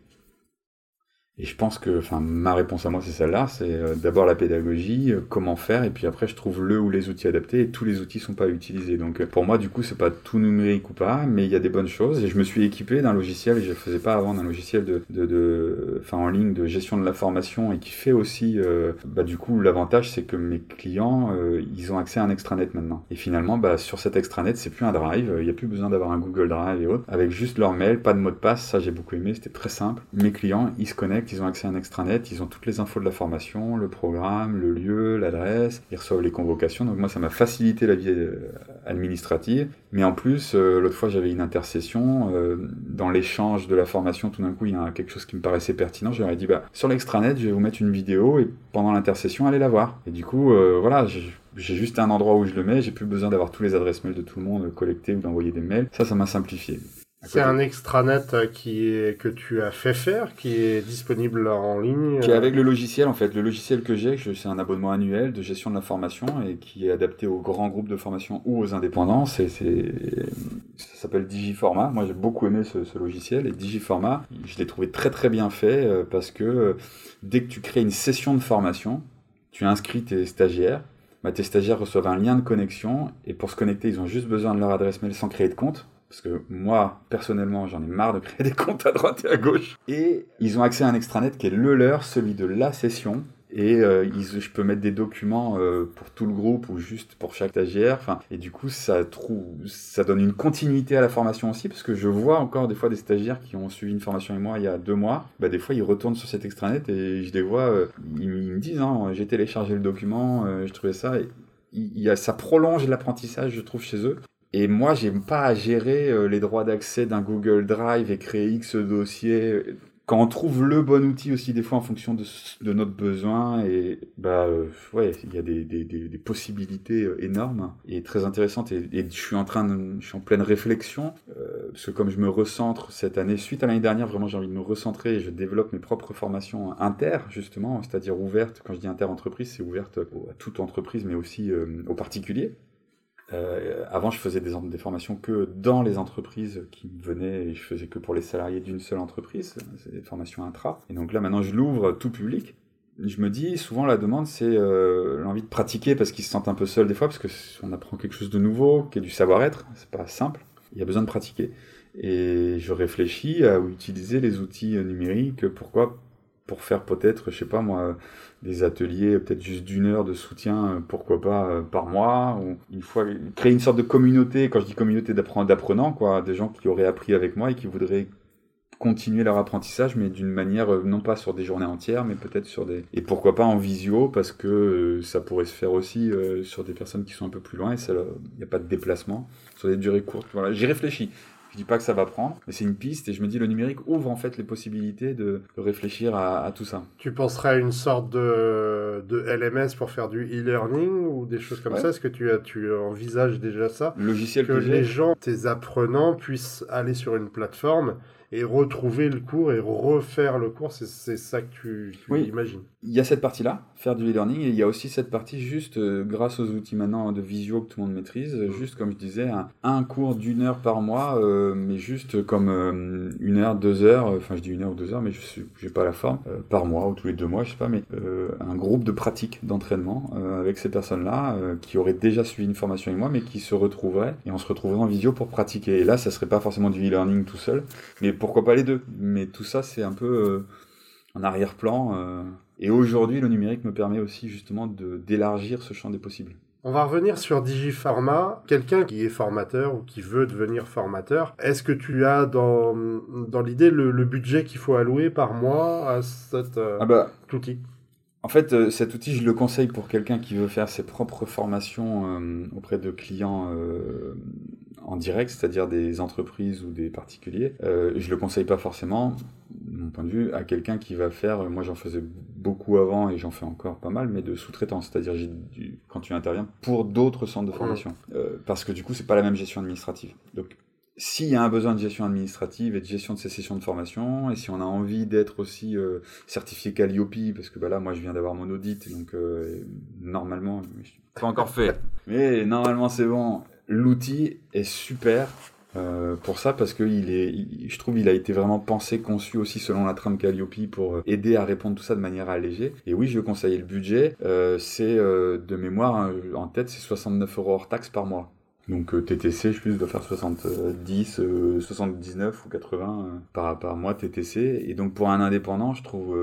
Et je pense que, enfin, ma réponse à moi, c'est celle-là. C'est euh, d'abord la pédagogie, euh, comment faire, et puis après, je trouve le ou les outils adaptés, et tous les outils sont pas utilisés. Donc, euh, pour moi, du coup, c'est pas tout numérique ou pas, mais il y a des bonnes choses. Et je me suis équipé d'un logiciel, et je faisais pas avant d'un logiciel de, de, de, enfin, en ligne de gestion de la formation, et qui fait aussi, bah, du coup, l'avantage, c'est que mes clients, ils ont accès à un extranet maintenant. Et finalement, bah, sur cet extranet, c'est plus un drive, il n'y a plus besoin d'avoir un Google Drive et autres, avec juste leur mail, pas de mot de passe. Ça, j'ai beaucoup aimé, c'était très simple. Mes clients, ils se connectent ils ont accès à un extranet, ils ont toutes les infos de la formation, le programme, le lieu, l'adresse, ils reçoivent les convocations. Donc moi, ça m'a facilité la vie euh, administrative. Mais en plus, euh, l'autre fois, j'avais une intercession. Euh, dans l'échange de la formation, tout d'un coup, il y a quelque chose qui me paraissait pertinent. Ai dit, bah, sur l'extranet, je vais vous mettre une vidéo et pendant l'intercession, allez la voir. Et du coup, voilà, j'ai juste un endroit où je le mets, j'ai plus besoin d'avoir tous les adresses mail de tout le monde collectées ou d'envoyer des mails. Ça, ça m'a simplifié. C'est un extranet euh, qui est, que tu as fait faire, qui est disponible en ligne Qui est avec le logiciel en fait. Le logiciel que j'ai, c'est un abonnement annuel de gestion de la formation et qui est adapté aux grands groupes de formation ou aux indépendants. C'est, ça s'appelle Digiformat. Moi j'ai beaucoup aimé ce, ce, logiciel et Digiformat, je l'ai trouvé très très bien fait euh, parce que euh, dès que tu crées une session de formation, tu inscris tes stagiaires bah, tes stagiaires reçoivent un lien de connexion et pour se connecter, ils ont juste besoin de leur adresse mail sans créer de compte. Parce que moi, personnellement, j'en ai marre de créer des comptes à droite et à gauche. Et ils ont accès à un extranet qui est le leur, celui de la session. Et euh, je peux mettre des documents euh, pour tout le groupe ou juste pour chaque stagiaire. Et du coup, ça, donne une continuité à la formation aussi, parce que je vois encore des fois des stagiaires qui ont suivi une formation avec moi il y a deux mois. Bah, des fois, ils retournent sur cet extranet et je les vois, euh, ils, me disent hein, j'ai téléchargé le document, je trouvais ça. Et, ça prolonge l'apprentissage, je trouve, chez eux. Et moi, j'aime pas gérer euh, les droits d'accès d'un Google Drive et créer X dossiers. Quand on trouve le bon outil aussi, des fois, en fonction de, notre besoin, et bah, euh, ouais, il y a des, des, des, possibilités euh, énormes et très intéressantes. Et, je suis en train de, je suis en pleine réflexion, parce que comme je me recentre cette année, suite à l'année dernière, vraiment, j'ai envie de me recentrer et je développe mes propres formations inter, justement, c'est-à-dire ouvertes. Quand je dis inter-entreprise, c'est ouverte à toute entreprise, mais aussi aux particuliers. Euh, avant, je faisais des, des, formations que dans les entreprises qui venaient et je faisais que pour les salariés d'une seule entreprise. C'est des formations intra. Et donc là, maintenant, je l'ouvre tout public. Je me dis, souvent, la demande, c'est euh, l'envie de pratiquer parce qu'ils se sentent un peu seuls des fois, parce qu'on apprend quelque chose de nouveau, qui est du savoir-être. C'est pas simple. Il y a besoin de pratiquer. Et je réfléchis à utiliser les outils numériques. Pourquoi? Pour faire peut-être, je sais pas moi, des ateliers peut-être juste d'une heure de soutien, euh, pourquoi pas euh, par mois, ou une fois créer une sorte de communauté. Quand je dis communauté d'apprenants, quoi, des gens qui auraient appris avec moi et qui voudraient continuer leur apprentissage, mais d'une manière euh, non pas sur des journées entières, mais peut-être sur des et pourquoi pas en visio parce que ça pourrait se faire aussi sur des personnes qui sont un peu plus loin et il n'y a pas de déplacement sur des durées courtes. Voilà, j'y réfléchis. Je dis pas que ça va prendre, mais c'est une piste et je me dis le numérique ouvre en fait les possibilités de, réfléchir à, tout ça. Tu penserais à une sorte de, de LMS pour faire du e-learning ou des choses comme ça? Est-ce que tu envisages déjà ça? Logiciel que, que les gens, tes apprenants, puissent aller sur une plateforme et retrouver le cours et refaire le cours, c'est ça que tu, imagines. Il y a cette partie-là, faire du e-learning, et il y a aussi cette partie juste euh, grâce aux outils maintenant de visio que tout le monde maîtrise, mm. juste comme je disais, un, cours d'une heure par mois, euh, mais juste comme euh, une heure, deux heures, enfin je dis une heure ou deux heures, mais je n'ai pas la forme, par mois ou tous les deux mois, je sais pas, mais un groupe de pratique d'entraînement avec ces personnes-là qui auraient déjà suivi une formation avec moi, mais qui se retrouveraient, et on se retrouverait en visio pour pratiquer. Et là, ça serait pas forcément du e-learning tout seul, mais pourquoi pas les deux? Mais tout ça, c'est un peu euh, en arrière-plan. Euh. et aujourd'hui, le numérique me permet aussi justement d'élargir ce champ des possibles. On va revenir sur Digipharma. Quelqu'un qui est formateur ou qui veut devenir formateur, est-ce que tu as dans, dans l'idée le, budget qu'il faut allouer par mois à cet euh, ah bah, outil? en fait, cet outil, je le conseille pour quelqu'un qui veut faire ses propres formations auprès de clients en direct, c'est-à-dire des entreprises ou des particuliers. Euh, je le conseille pas forcément, de mon point de vue, à quelqu'un qui va faire, moi j'en faisais beaucoup avant et j'en fais encore pas mal, mais de sous-traitance, c'est-à-dire quand tu interviens pour d'autres centres de formation. Euh, parce que du coup, c'est pas la même gestion administrative. Donc, s'il y a un besoin de gestion administrative et de gestion de ces sessions de formation, et si on a envie d'être aussi euh, certifié Calliope, parce que bah là, moi, je viens d'avoir mon audit, donc euh, normalement, pas encore fait, mais normalement, c'est bon l'outil est super euh, pour ça parce que il est, je trouve, il a été vraiment pensé, conçu aussi selon la trame Calliope pour euh, aider à répondre tout ça de manière allégée. Et oui, je conseille le budget. Euh, c'est de mémoire hein, en tête, c'est 69 euros hors taxe par mois. Donc TTC, je pense, doit faire 70, 79 ou 80 par, par mois TTC. Et donc pour un indépendant, je trouve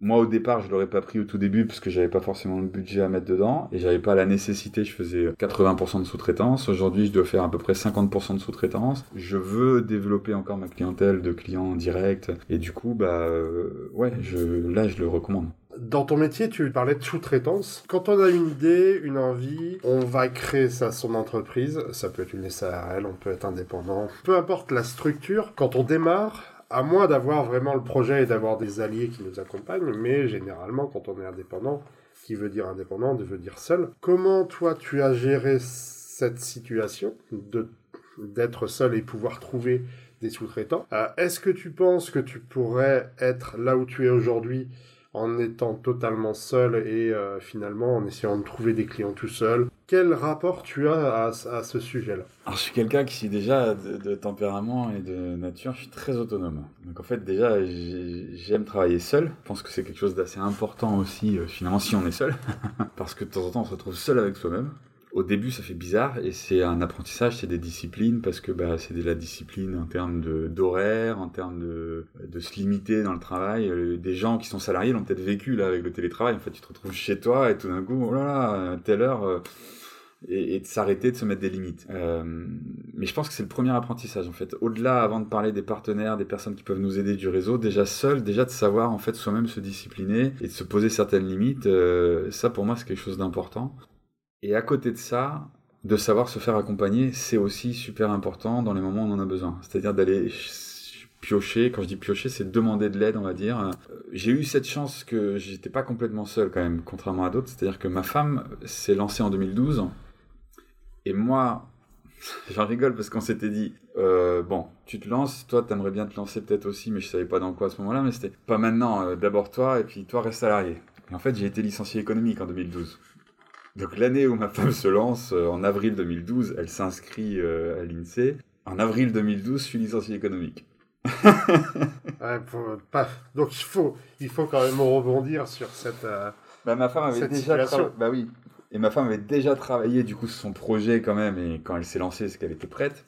moi, au départ, je l'aurais pas pris au tout début parce que j'avais pas forcément le budget à mettre dedans et j'avais pas la nécessité. Je faisais 80% de sous-traitance. Aujourd'hui, je dois faire à peu près 50% de sous-traitance. Je veux développer encore ma clientèle de clients directs et du coup, bah, euh, ouais, je, là, je le recommande. Dans ton métier, tu parlais de sous-traitance. Quand on a une idée, une envie, on va créer ça, son entreprise. Ça peut être une SARL, on peut être indépendant. Peu importe la structure, quand on démarre, à moins d'avoir vraiment le projet et d'avoir des alliés qui nous accompagnent, mais généralement, quand on est indépendant, qui veut dire indépendant, veut dire seul. Comment toi, tu as géré cette situation d'être seul et pouvoir trouver des sous-traitants? Euh, Est-ce que tu penses que tu pourrais être là où tu es aujourd'hui en étant totalement seul et euh, finalement en essayant de trouver des clients tout seul. Quel rapport tu as à, ce sujet-là? Alors je suis quelqu'un qui déjà de, tempérament et de nature, je suis très autonome. Donc en fait déjà j'aime travailler seul. Je pense que c'est quelque chose d'assez important aussi euh, finalement si on est seul. Parce que de temps en temps on se retrouve seul avec soi-même au début, ça fait bizarre et c'est un apprentissage, c'est des disciplines parce que bah, c'est de la discipline en termes d'horaire, en termes de, se limiter dans le travail. Euh, des gens qui sont salariés l'ont peut-être vécu là avec le télétravail. En fait, tu te retrouves chez toi et tout d'un coup, oh là là, telle heure. Euh, et, de s'arrêter, de se mettre des limites. Euh, mais je pense que c'est le premier apprentissage en fait. Au-delà, avant de parler des partenaires, des personnes qui peuvent nous aider du réseau, déjà seul, déjà de savoir en fait soi-même se discipliner et de se poser certaines limites, ça pour moi c'est quelque chose d'important. Et à côté de ça, de savoir se faire accompagner, c'est aussi super important dans les moments où on en a besoin. C'est-à-dire d'aller piocher. Quand je dis piocher, c'est demander de l'aide, on va dire. Euh, j'ai eu cette chance que j'étais pas complètement seul quand même, contrairement à d'autres. C'est-à-dire que ma femme s'est lancée en 2012. Et moi, j'en rigole parce qu'on s'était dit, euh, bon, tu te lances, toi t'aimerais bien te lancer peut-être aussi, mais je savais pas dans quoi à ce moment-là, mais c'était pas maintenant, euh, d'abord toi, et puis toi reste salarié. Et en fait, j'ai été licencié économique en 2012. Donc l'année où ma femme se lance, euh, en avril 2012, elle s'inscrit euh, à l'INSEE. En avril 2012, je suis licencié économique. Donc il faut, il faut quand même rebondir sur cette. Euh, bah, ma femme avait déjà bah oui. Et ma femme avait déjà travaillé du coup sur son projet quand même. Et quand elle s'est lancée, c'est qu'elle était prête.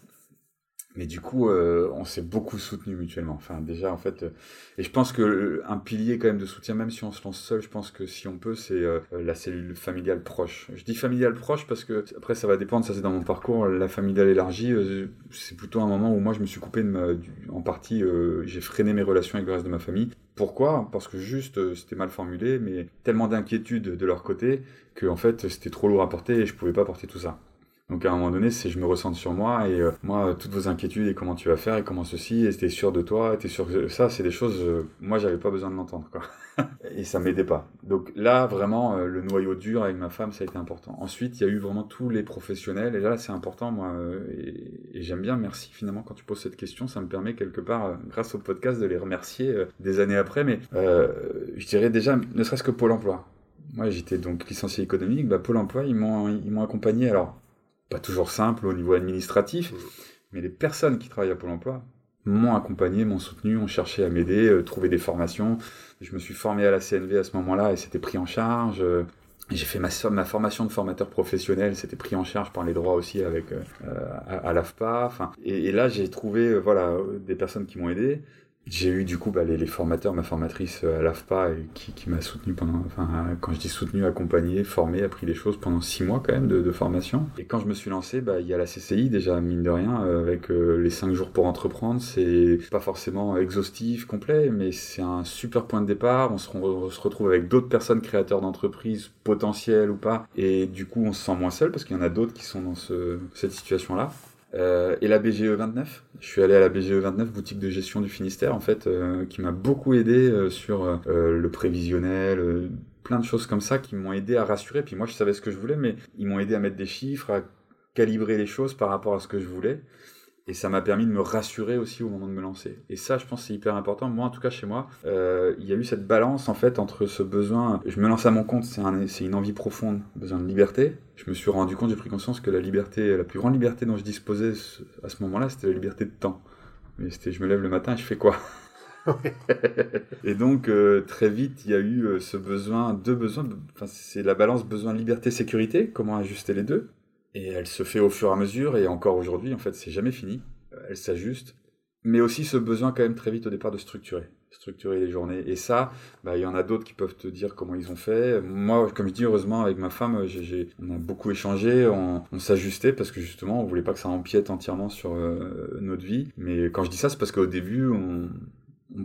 Mais du coup, euh, on s'est beaucoup soutenu mutuellement. Enfin, déjà, en fait, euh, et je pense que euh, un pilier quand même de soutien, même si on se lance seul, je pense que si on peut, c'est la cellule familiale proche. Je dis familiale proche parce que après, ça va dépendre. Ça, c'est dans mon parcours. La familiale élargie, c'est plutôt un moment où moi, je me suis coupé en partie. j'ai freiné mes relations avec le reste de ma famille. Pourquoi? Parce que juste, c'était mal formulé, mais tellement d'inquiétude de leur côté que en fait, c'était trop lourd à porter et je pouvais pas porter tout ça. Donc à un moment donné, c'est je me ressens sur moi et euh, moi toutes vos inquiétudes et comment tu vas faire et comment ceci et t'es sûr de toi, t'es sûr que ça c'est des choses euh, moi j'avais pas besoin de l'entendre quoi. et ça m'aidait pas. Donc là vraiment euh, le noyau dur avec ma femme ça a été important. Ensuite il y a eu vraiment tous les professionnels et là c'est important moi et, j'aime bien merci finalement quand tu poses cette question ça me permet quelque part grâce au podcast de les remercier des années après mais je dirais déjà ne serait-ce que Pôle Emploi. Moi j'étais donc licencié économique, bah, Pôle Emploi ils m'ont accompagné alors pas toujours simple au niveau administratif, mm. mais les personnes qui travaillent à Pôle emploi m'ont accompagné, m'ont soutenu, ont cherché à m'aider, euh, trouver des formations. Je me suis formé à la CNV à ce moment-là et c'était pris en charge. J'ai fait ma, ma, formation de formateur professionnel, c'était pris en charge par les droits aussi avec euh, à, l'AFPA. Et, et, là, j'ai trouvé euh, voilà des personnes qui m'ont aidé. J'ai eu du coup bah, les, formateurs, ma formatrice euh, à l'AFPA qui, qui m'a soutenu pendant, enfin quand je dis soutenu, accompagné, formé, appris les choses pendant six mois quand même de, formation. Et quand je me suis lancé, bah, il y a la CCI déjà mine de rien euh, avec euh, les cinq jours pour entreprendre. C'est pas forcément exhaustif, complet, mais c'est un super point de départ. On se, retrouve avec d'autres personnes créateurs d'entreprises potentielles ou pas, et du coup on se sent moins seul parce qu'il y en a d'autres qui sont dans ce, cette situation-là. Euh, et la BGE 29. Je suis allé à la BGE 29, boutique de gestion du Finistère, en fait, euh, qui m'a beaucoup aidé euh, sur le prévisionnel, plein de choses comme ça qui m'ont aidé à rassurer. Puis moi, je savais ce que je voulais, mais ils m'ont aidé à mettre des chiffres, à calibrer les choses par rapport à ce que je voulais. Et ça m'a permis de me rassurer aussi au moment de me lancer. Et ça, je pense, c'est hyper important. Moi, en tout cas, chez moi, euh, il y a eu cette balance, en fait, entre ce besoin... Je me lance à mon compte, c'est un, une envie profonde, besoin de liberté. Je me suis rendu compte, j'ai pris conscience que la liberté, la plus grande liberté dont je disposais à ce moment-là, c'était la liberté de temps. Mais c'était, je me lève le matin et je fais quoi? Et donc euh, très vite il y a eu euh, ce besoin, deux besoins, enfin, c'est la balance besoin liberté sécurité, comment ajuster les deux. Et elle se fait au fur et à mesure, et encore aujourd'hui, en fait, c'est jamais fini. Elle s'ajuste. Mais aussi ce besoin quand même très vite au départ de structurer. structurer les journées. Et ça, bah, il y en a d'autres qui peuvent te dire comment ils ont fait. Moi, comme je dis, heureusement, avec ma femme, on a beaucoup échangé, on, s'ajustait parce que justement, on voulait pas que ça empiète entièrement sur euh, notre vie. Mais quand je dis ça, c'est parce qu'au début, on,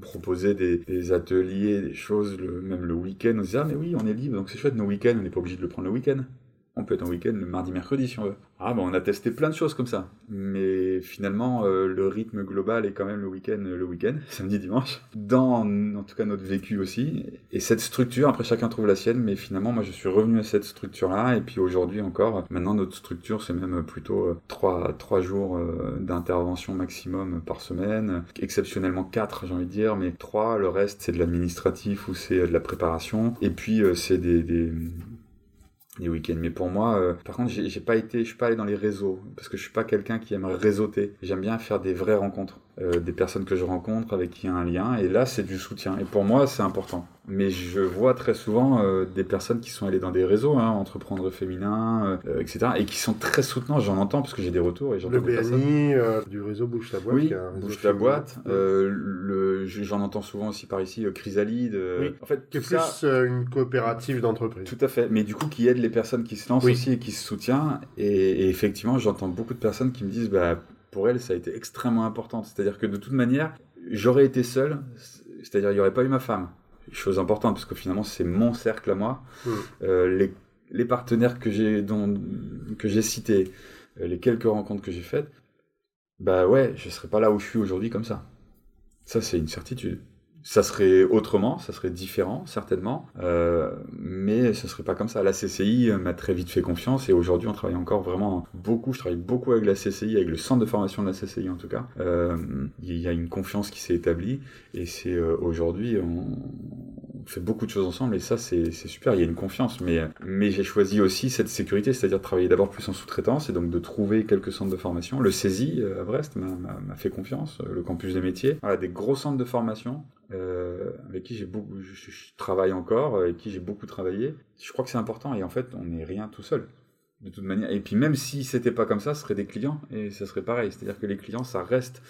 proposait des, ateliers, des choses, même le week-end. On disait, ah, mais oui, on est libre, donc c'est chouette, nos week-ends, on n'est pas obligé de le prendre le week-end. On peut être en week-end le mardi, mercredi si on veut. Ah bon, on a testé plein de choses comme ça. Mais finalement, euh, le rythme global est quand même le week-end, le week-end, samedi, dimanche. Dans, en tout cas, notre vécu aussi. Et cette structure, après chacun trouve la sienne, mais finalement, moi, je suis revenu à cette structure-là. Et puis aujourd'hui encore, maintenant, notre structure, c'est même plutôt euh, trois, trois jours euh, d'intervention maximum par semaine. Exceptionnellement quatre, j'ai envie de dire, mais trois, le reste, c'est de l'administratif ou c'est de la préparation. Et puis, c'est des les week-ends. Mais pour moi, euh, par contre, j'ai pas été, je suis pas allé dans les réseaux parce que je suis pas quelqu'un qui aime réseauter. J'aime bien faire des vraies rencontres, euh, des personnes que je rencontre avec qui il y a un lien. Et là, c'est du soutien. Et pour moi, c'est important. Mais je vois très souvent euh, des personnes qui sont allées dans des réseaux, hein, entreprendre féminin, euh, etc., et qui sont très soutenants. J'en entends parce que j'ai des retours et Le BNI du réseau Bouge ta boîte. Oui, Bouge ta boîte. j'en entends souvent aussi par ici Chrysalide. oui. En fait, qui est plus une coopérative d'entreprise. Tout à fait. Mais du coup, qui aide les personnes qui se lancent aussi et qui se soutiennent. Et, et effectivement, j'entends beaucoup de personnes qui me disent, bah, pour elles, ça a été extrêmement important. C'est-à-dire que de toute manière, j'aurais été seul, c'est-à-dire il n'y aurait pas eu ma femme. Chose importante, parce que finalement, c'est mon cercle à moi. Mm. Euh, les, les, partenaires que j'ai que j'ai cités, euh, les quelques rencontres que j'ai faites, bah ouais, je serais pas là où je suis aujourd'hui comme ça. Ça, c'est une certitude. Ça serait autrement, ça serait différent, certainement, euh, mais ce serait pas comme ça. La CCI m'a très vite fait confiance et aujourd'hui on travaille encore vraiment beaucoup. Je travaille beaucoup avec la CCI, avec le centre de formation de la CCI en tout cas. Euh, il y a une confiance qui s'est établie et c'est euh, aujourd'hui on, fait beaucoup de choses ensemble et ça c'est super. Il y a une confiance, mais mais j'ai choisi aussi cette sécurité, c'est-à-dire de travailler d'abord plus en sous-traitance et donc de trouver quelques centres de formation. Le CESI à Brest m'a fait confiance, le campus des métiers, voilà, des gros centres de formation euh, avec qui j'ai beaucoup, je, travaille encore, avec qui j'ai beaucoup travaillé. Je crois que c'est important et en fait, on n'est rien tout seul. De toute manière. Et puis même si c'était pas comme ça, ce serait des clients et ça serait pareil. C'est-à-dire que les clients, ça reste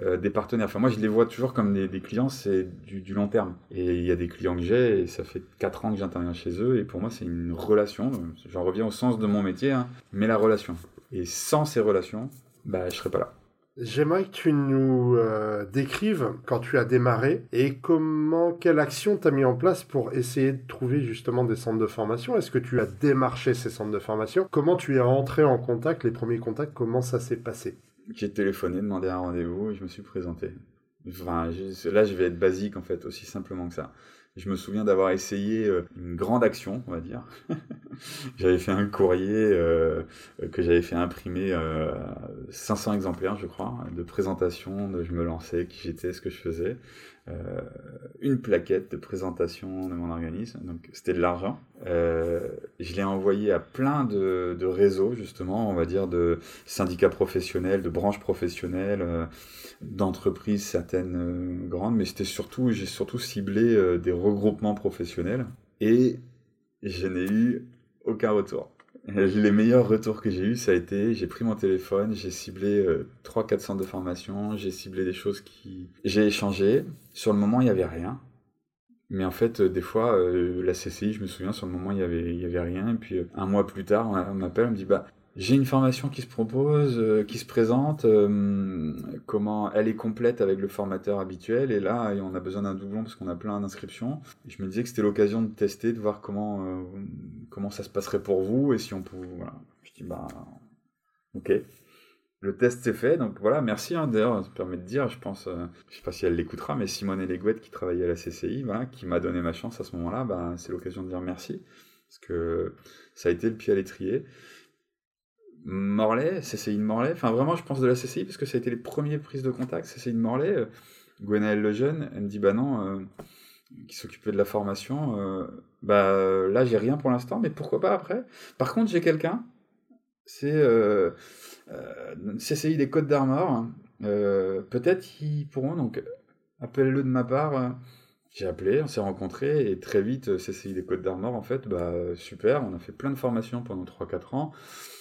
euh, des partenaires. Enfin, moi, je les vois toujours comme des, clients, c'est du, du, long terme. Et il y a des clients que j'ai et ça fait 4 ans que j'interviens chez eux et pour moi, c'est une relation. J'en reviens au sens de mon métier, hein, mais la relation. Et sans ces relations, bah, je serais pas là. J'aimerais que tu nous euh, décrives quand tu as démarré et comment, quelle action tu as mis en place pour essayer de trouver justement des centres de formation. Est-ce que tu as démarché ces centres de formation? Comment tu es rentré en contact, les premiers contacts, comment ça s'est passé? J'ai téléphoné, demandé un rendez-vous et je me suis présenté. Enfin, là, je vais être basique en fait, aussi simplement que ça. Je me souviens d'avoir essayé euh, une grande action, on va dire. j'avais fait un courrier euh, que j'avais fait imprimer euh, 500 exemplaires, je crois, de présentation je me lançais, qui j'étais, ce que je faisais. Euh, une plaquette de présentation de mon organisme, donc c'était de l'argent. Euh, je l'ai envoyé à plein de, réseaux, justement, on va dire, de syndicats professionnels, de branches professionnelles, euh, d'entreprises, certaines grandes, mais c'était surtout, j'ai surtout ciblé des regroupements professionnels et je n'ai eu aucun retour. Les meilleurs retours que j'ai eu, ça a été, j'ai pris mon téléphone, j'ai ciblé euh, 3-4 centres de formation, j'ai ciblé des choses qui... J'ai échangé. Sur le moment, il n'y avait rien. Mais en fait, euh, des fois, euh, la CCI, je me souviens, sur le moment, il n'y avait, y avait rien. Et puis, euh, un mois plus tard, on m'appelle, on me dit, bah, j'ai une formation qui se propose, euh, qui se présente. Euh, comment elle est complète avec le formateur habituel et là on a besoin d'un doublon parce qu'on a plein d'inscriptions. Je me disais que c'était l'occasion de tester, de voir comment euh, comment ça se passerait pour vous et si on pouvait. Je dis bah ok. Le test s'est fait, donc voilà, merci. Hein, D'ailleurs, ça permet de dire, je pense, je sais pas si elle l'écoutera, mais Simone Leguette qui travaillait à la CCI, qui m'a donné ma chance à ce moment-là, bah, c'est l'occasion de dire merci parce que ça a été le pied à l'étrier. Morlaix, CCI de Morlaix, enfin vraiment je pense de la CCI parce que ça a été les premières prises de contact, CCI de Morlaix, euh, Gwenaëlle Lejeune, elle me dit bah non, euh, qui s'occupait de la formation, euh, bah là j'ai rien pour l'instant, mais pourquoi pas après Par contre j'ai quelqu'un, c'est euh, CCI des Côtes d'Armor, peut-être qu'ils pourront, donc appelle-le de ma part. j'ai appelé, on s'est rencontrés et très vite CCI des Côtes d'Armor en fait, bah super, on a fait plein de formations pendant 3-4 ans.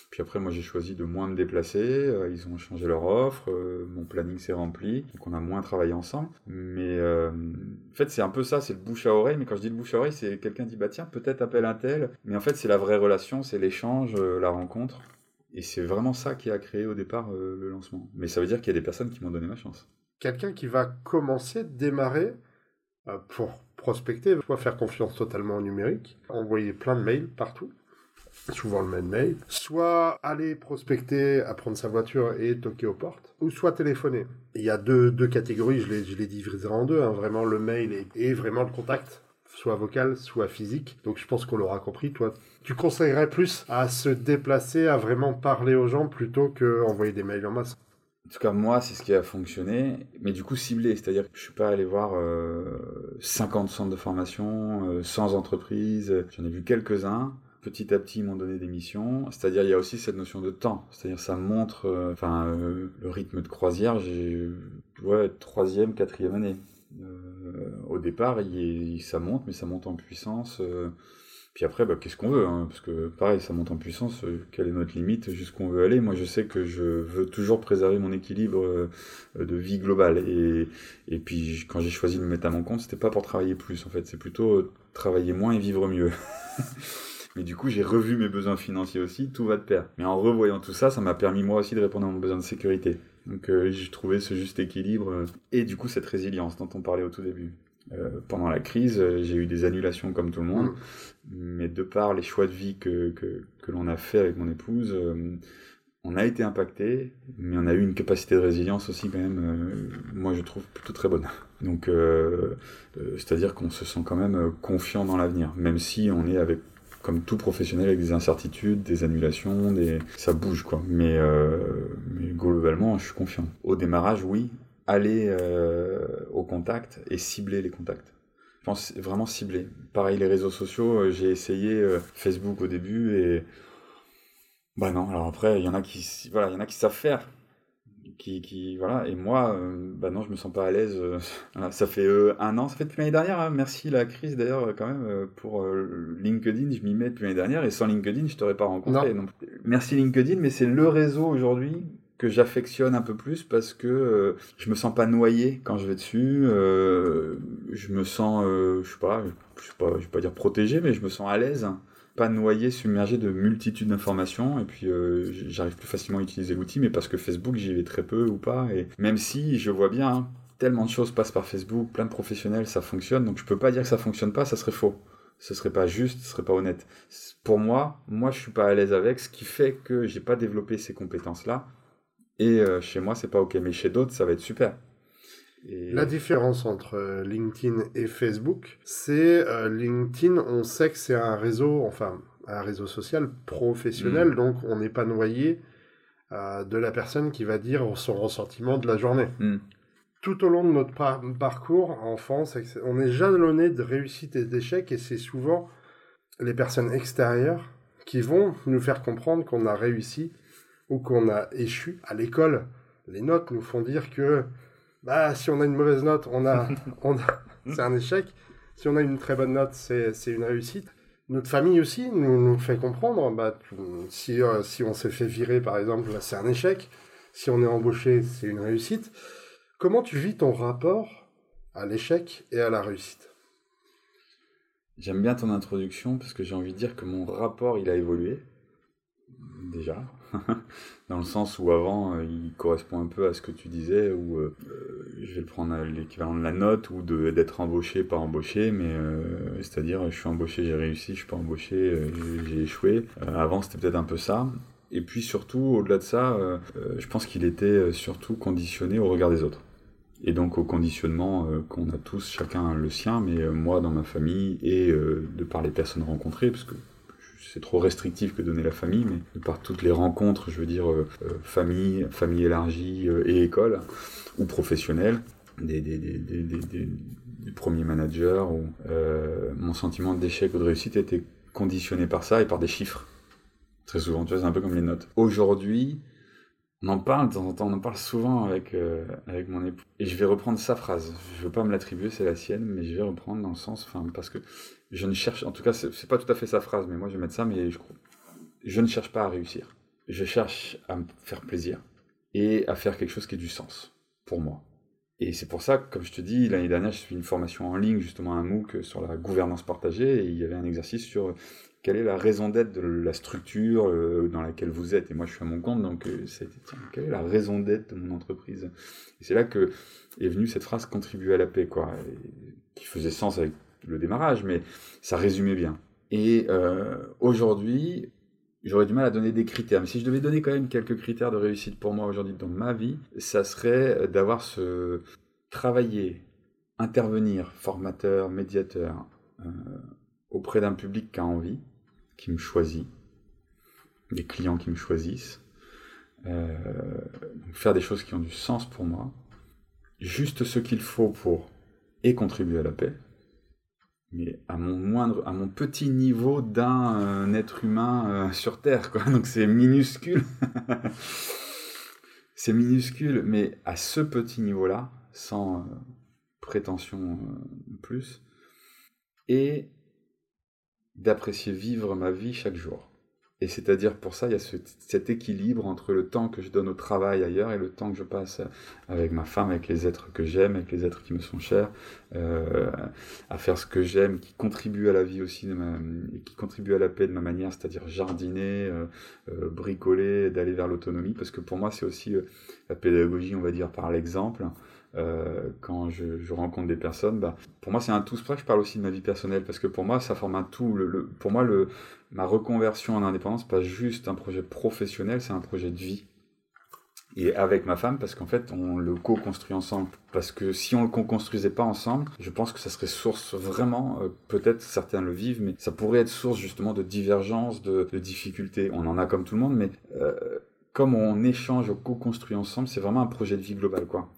Puis après, moi, j'ai choisi de moins me déplacer. Euh, ils ont changé leur offre. Euh, mon planning s'est rempli. Donc, on a moins travaillé ensemble. Mais euh, en fait, c'est un peu ça. C'est le bouche à oreille. Mais quand je dis le bouche à oreille, c'est quelqu'un dit bah tiens, peut-être appelle un tel. Mais en fait, c'est la vraie relation, c'est l'échange, la rencontre. Et c'est vraiment ça qui a créé au départ le lancement. Mais ça veut dire qu'il y a des personnes qui m'ont donné ma chance. Quelqu'un qui va commencer, démarrer pour prospecter, soit faire confiance totalement au numérique, envoyer plein de mails partout souvent le mail, soit aller prospecter, apprendre sa voiture et toquer aux portes, ou soit téléphoner. Il y a deux, deux catégories, je les, je les diviserai en deux, hein, vraiment le mail et, vraiment le contact, soit vocal, soit physique. Donc je pense qu'on l'aura compris, toi, tu conseillerais plus à se déplacer, à vraiment parler aux gens plutôt qu'envoyer des mails en masse? En tout cas, moi, c'est ce qui a fonctionné, mais du coup ciblé, c'est-à-dire que je suis pas allé voir 50 euh, centres de formation, 100 euh, entreprises, j'en ai vu quelques-uns petit à petit ils m'ont donné des missions. C'est-à-dire il y a aussi cette notion de temps. C'est-à-dire ça montre, euh, enfin euh, le rythme de croisière. J'ai ouais troisième, quatrième année. Euh, au départ, il, ça monte, mais ça monte en puissance. puis après, bah, qu'est-ce qu'on veut hein, Parce que pareil, ça monte en puissance. quelle est notre limite Jusqu'où on veut aller Moi, je sais que je veux toujours préserver mon équilibre de vie globale. Et, et puis, quand j'ai choisi de me mettre à mon compte, c'était pas pour travailler plus. En fait, c'est plutôt travailler moins et vivre mieux. Mais du coup, j'ai revu mes besoins financiers aussi, tout va de pair. Mais en revoyant tout ça, ça m'a permis moi aussi de répondre à mon besoin de sécurité. Donc euh, j'ai trouvé ce juste équilibre euh, et du coup cette résilience dont on parlait au tout début. Euh, pendant la crise, j'ai eu des annulations comme tout le monde, mm. mais de par les choix de vie que, que, que l'on a fait avec mon épouse, on a été impacté, mais on a eu une capacité de résilience aussi quand même, moi je trouve plutôt très bonne. Donc, c'est-à-dire qu'on se sent quand même confiant dans l'avenir, même si on est avec comme tout professionnel avec des incertitudes, des annulations, des... ça bouge quoi. Mais, euh, mais globalement, je suis confiant. Au démarrage, oui, aller euh, au contact et cibler les contacts. Je pense vraiment cibler. Pareil, les réseaux sociaux, euh, j'ai essayé Facebook au début et bah non. Alors après, il voilà, il y en a qui savent faire qui, qui, voilà. Et moi euh, bah non je me sens pas à l'aise euh, ça fait euh, un an. Ça fait depuis l'année dernière hein. merci la crise d'ailleurs quand même pour LinkedIn. Je m'y mets depuis l'année dernière et sans LinkedIn je t'aurais pas rencontré. Non. merci LinkedIn mais c'est le réseau aujourd'hui que j'affectionne un peu plus parce que je me sens pas noyé quand je vais dessus je me sens je sais pas je sais pas je vais pas dire protégé mais je me sens à l'aise pas noyé, submergé de multitudes d'informations, et puis euh, j'arrive plus facilement à utiliser l'outil, mais parce que Facebook, j'y vais très peu ou pas, et même si je vois bien, hein, tellement de choses passent par Facebook, plein de professionnels, ça fonctionne, donc je peux pas dire que ça fonctionne pas, ça serait faux. Ce serait pas juste, ce serait pas honnête. Pour moi, moi je suis pas à l'aise avec, ce qui fait que j'ai pas développé ces compétences-là, et euh, chez moi c'est pas ok, mais chez d'autres ça va être super. La différence entre euh, LinkedIn et Facebook, c'est euh, LinkedIn, on sait que c'est un réseau, enfin un réseau social professionnel, mm. donc on n'est pas noyé euh, de la personne qui va dire son ressentiment de la journée. Mm. Tout au long de notre parcours en France, on est jalonné de réussite et d'échecs, et c'est souvent les personnes extérieures qui vont nous faire comprendre qu'on a réussi ou qu'on a échu. À l'école, les notes nous font dire que bah, si on a une mauvaise note, on a, on c'est un échec. Si on a une très bonne note, c'est, c'est une réussite. Notre famille aussi nous, nous fait comprendre, bah, si, euh, si on s'est fait virer, par exemple, c'est un échec. Si on est embauché, c'est une réussite. Comment tu vis ton rapport à l'échec et à la réussite? J'aime bien ton introduction parce que j'ai envie de dire que mon rapport, il a évolué. Déjà. dans le sens où avant, euh, il correspond un peu à ce que tu disais, où euh, euh, je vais le prendre l'équivalent de la note, ou d'être embauché, pas embauché, mais c'est-à-dire je suis embauché, j'ai réussi, je suis pas embauché, j'ai échoué. avant, c'était peut-être un peu ça. Et puis surtout, au-delà de ça, je pense qu'il était surtout conditionné au regard des autres et donc au conditionnement qu'on a tous, chacun le sien, mais moi dans ma famille et de par les personnes rencontrées, parce que c'est trop restrictif que donner la famille, mais par toutes les rencontres, je veux dire euh, euh, famille, famille élargie euh, et école, ou professionnelle, des, des, des, des premiers managers, mon sentiment d'échec ou de réussite était conditionné par ça et par des chiffres. Très souvent, tu vois, c'est un peu comme les notes. Aujourd'hui, on en parle de temps en temps, on en parle souvent avec, avec mon époux. Et je vais reprendre sa phrase. Je veux pas me l'attribuer, c'est la sienne, mais je vais reprendre dans le sens, enfin, parce que je ne cherche, en tout cas, c'est pas tout à fait sa phrase, mais moi je vais mettre ça, mais je, je ne cherche pas à réussir. je cherche à me faire plaisir et à faire quelque chose qui ait du sens pour moi. Et c'est pour ça comme je te dis, l'année dernière, j'ai fait une formation en ligne, justement un MOOC sur la gouvernance partagée, et il y avait un exercice sur quelle est la raison d'être de la structure euh, dans laquelle vous êtes. Et moi, je suis à mon compte, donc euh, c'était, quelle est la raison d'être de mon entreprise? Et c'est là que est venue cette phrase contribuer à la paix, quoi, qui faisait sens avec le démarrage, mais ça résumait bien. Et euh, aujourd'hui, j'aurais du mal à donner des critères. Mais si je devais donner quand même quelques critères de réussite pour moi aujourd'hui dans ma vie, ça serait d'avoir ce travailler, intervenir, formateur, médiateur, euh, auprès d'un public qui a envie, qui me choisit, des clients qui me choisissent, euh, faire des choses qui ont du sens pour moi, juste ce qu'il faut pour et contribuer à la paix, mais à mon moindre, à mon petit niveau d'un euh, être humain euh, sur Terre, quoi. Donc c'est minuscule. c'est minuscule, mais à ce petit niveau-là, sans euh, prétention plus, et d'apprécier vivre ma vie chaque jour. Et c'est-à-dire pour ça, il y a cet équilibre entre le temps que je donne au travail ailleurs et le temps que je passe avec ma femme, avec les êtres que j'aime, avec les êtres qui me sont chers, euh, à faire ce que j'aime, qui contribue à la vie aussi, de et qui contribue à la paix de ma manière, c'est-à-dire jardiner, euh, euh, bricoler, d'aller vers l'autonomie, parce que pour moi, c'est aussi la pédagogie, on va dire, par l'exemple. Euh, quand je, je, rencontre des personnes, bah, pour moi c'est un tout. C'est pour que je parle aussi de ma vie personnelle, parce que pour moi ça forme un tout. Le, pour moi, le, ma reconversion en indépendance, pas juste un projet professionnel, c'est un projet de vie. Et avec ma femme, parce qu'en fait, on le co-construit ensemble. Parce que si on le co-construisait pas ensemble, je pense que ça serait source vraiment, euh, peut-être certains le vivent, mais ça pourrait être source justement de divergence, de, de difficultés. On en a comme tout le monde, mais euh, comme on échange, on co-construit ensemble, c'est vraiment un projet de vie global, quoi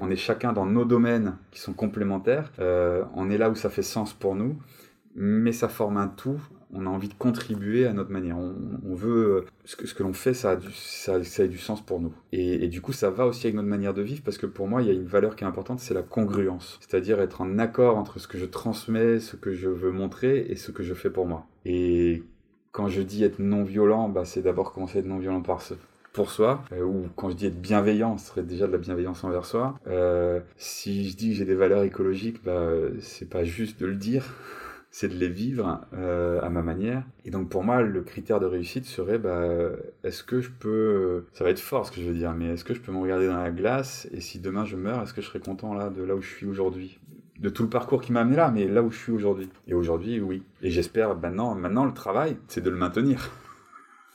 on est chacun dans nos domaines qui sont complémentaires. Euh, on est là où ça fait sens pour nous, mais ça forme un tout. On a envie de contribuer à notre manière. On, veut ce que, ce que l'on fait, ça a, du, ça, a du sens pour nous. Et, du coup, ça va aussi avec notre manière de vivre parce que pour moi, il y a une valeur qui est importante, c'est la congruence. C'est-à-dire être en accord entre ce que je transmets, ce que je veux montrer et ce que je fais pour moi. Et quand je dis être non violent, bah, c'est d'abord commencer à être non violent pour soi, euh, ou quand je dis être bienveillant, ce serait déjà de la bienveillance envers soi. Euh, si je dis que j'ai des valeurs écologiques, bah, c'est pas juste de le dire, c'est de les vivre euh, à ma manière. Et donc pour moi, le critère de réussite serait, bah, est-ce que je peux, ça va être fort ce que je veux dire, mais est-ce que je peux me regarder dans la glace et si demain je meurs, est-ce que je serais content là de là où je suis aujourd'hui? De tout le parcours qui m'a amené là, mais là où je suis aujourd'hui. Et aujourd'hui, oui. Et j'espère maintenant, maintenant le travail, c'est de le maintenir.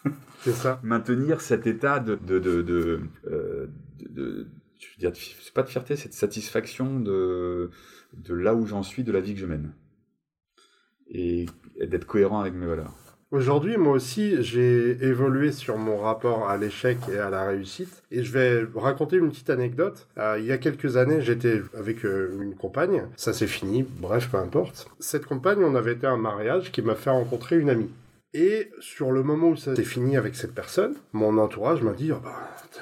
C'est ça. Maintenir cet état de, de, de, de, euh, je veux dire, c'est pas de fierté, c'est de satisfaction de, de là où j'en suis, de la vie que je mène. Et, d'être cohérent avec mes valeurs. Aujourd'hui, moi aussi, j'ai évolué sur mon rapport à l'échec et à la réussite. Et je vais raconter une petite anecdote. Euh, il y a quelques années, j'étais avec euh, une compagne. Ça s'est fini. Bref, peu importe. Cette compagne, on avait été à un mariage qui m'a fait rencontrer une amie. Et sur le moment où ça s'est fini avec cette personne, mon entourage m'a dit oh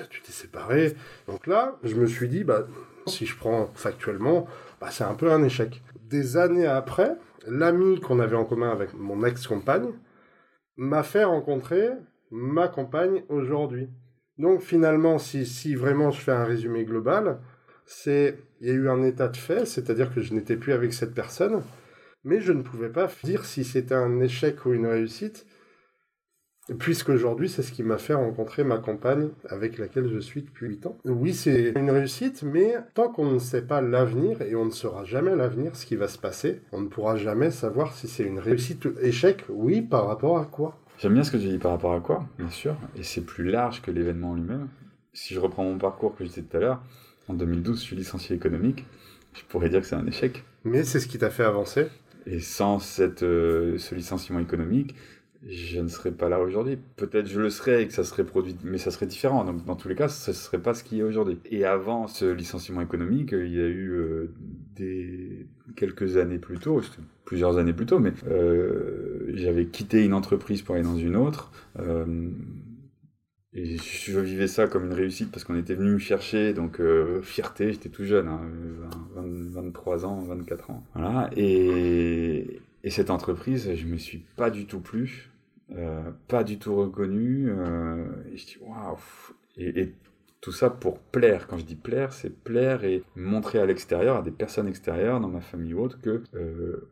Tu t'es séparé. Donc là, je me suis dit bah, Si je prends factuellement, bah, c'est un peu un échec. Des années après, l'ami qu'on avait en commun avec mon ex-compagne m'a fait rencontrer ma compagne aujourd'hui. Donc finalement, si, vraiment je fais un résumé global, c'est il y a eu un état de fait, c'est-à-dire que je n'étais plus avec cette personne, mais je ne pouvais pas dire si c'était un échec ou une réussite, puisqu'aujourd'hui, c'est ce qui m'a fait rencontrer ma compagne avec laquelle je suis depuis 8 ans. Oui, c'est une réussite, mais tant qu'on ne sait pas l'avenir, et on ne saura jamais l'avenir, ce qui va se passer, on ne pourra jamais savoir si c'est une réussite ou échec, oui, par rapport à quoi. J'aime bien ce que tu dis par rapport à quoi, bien sûr, et c'est plus large que l'événement lui-même. Si je reprends mon parcours que je disais tout à l'heure, en 2012, je suis licencié économique, je pourrais dire que c'est un échec. Mais c'est ce qui t'a fait avancer et sans cette, euh, ce licenciement économique, je ne serais pas là aujourd'hui. Peut-être je le serais et que ça serait produit, mais ça serait différent. Donc dans tous les cas, ce ne serait pas ce qui est aujourd'hui. Et avant ce licenciement économique, il y a eu euh, des quelques années plus tôt, plusieurs années plus tôt, mais euh, j'avais quitté une entreprise pour aller dans une autre. Et je vivais ça comme une réussite parce qu'on était venu me chercher, donc euh, fierté, j'étais tout jeune, 23 hein, ans, 24 ans. Voilà. Et, et, cette entreprise, je me suis pas du tout plu. pas du tout reconnu. et je dis waouh. Et, tout ça pour plaire. Quand je dis plaire, c'est plaire et montrer à l'extérieur, à des personnes extérieures, dans ma famille ou autre, que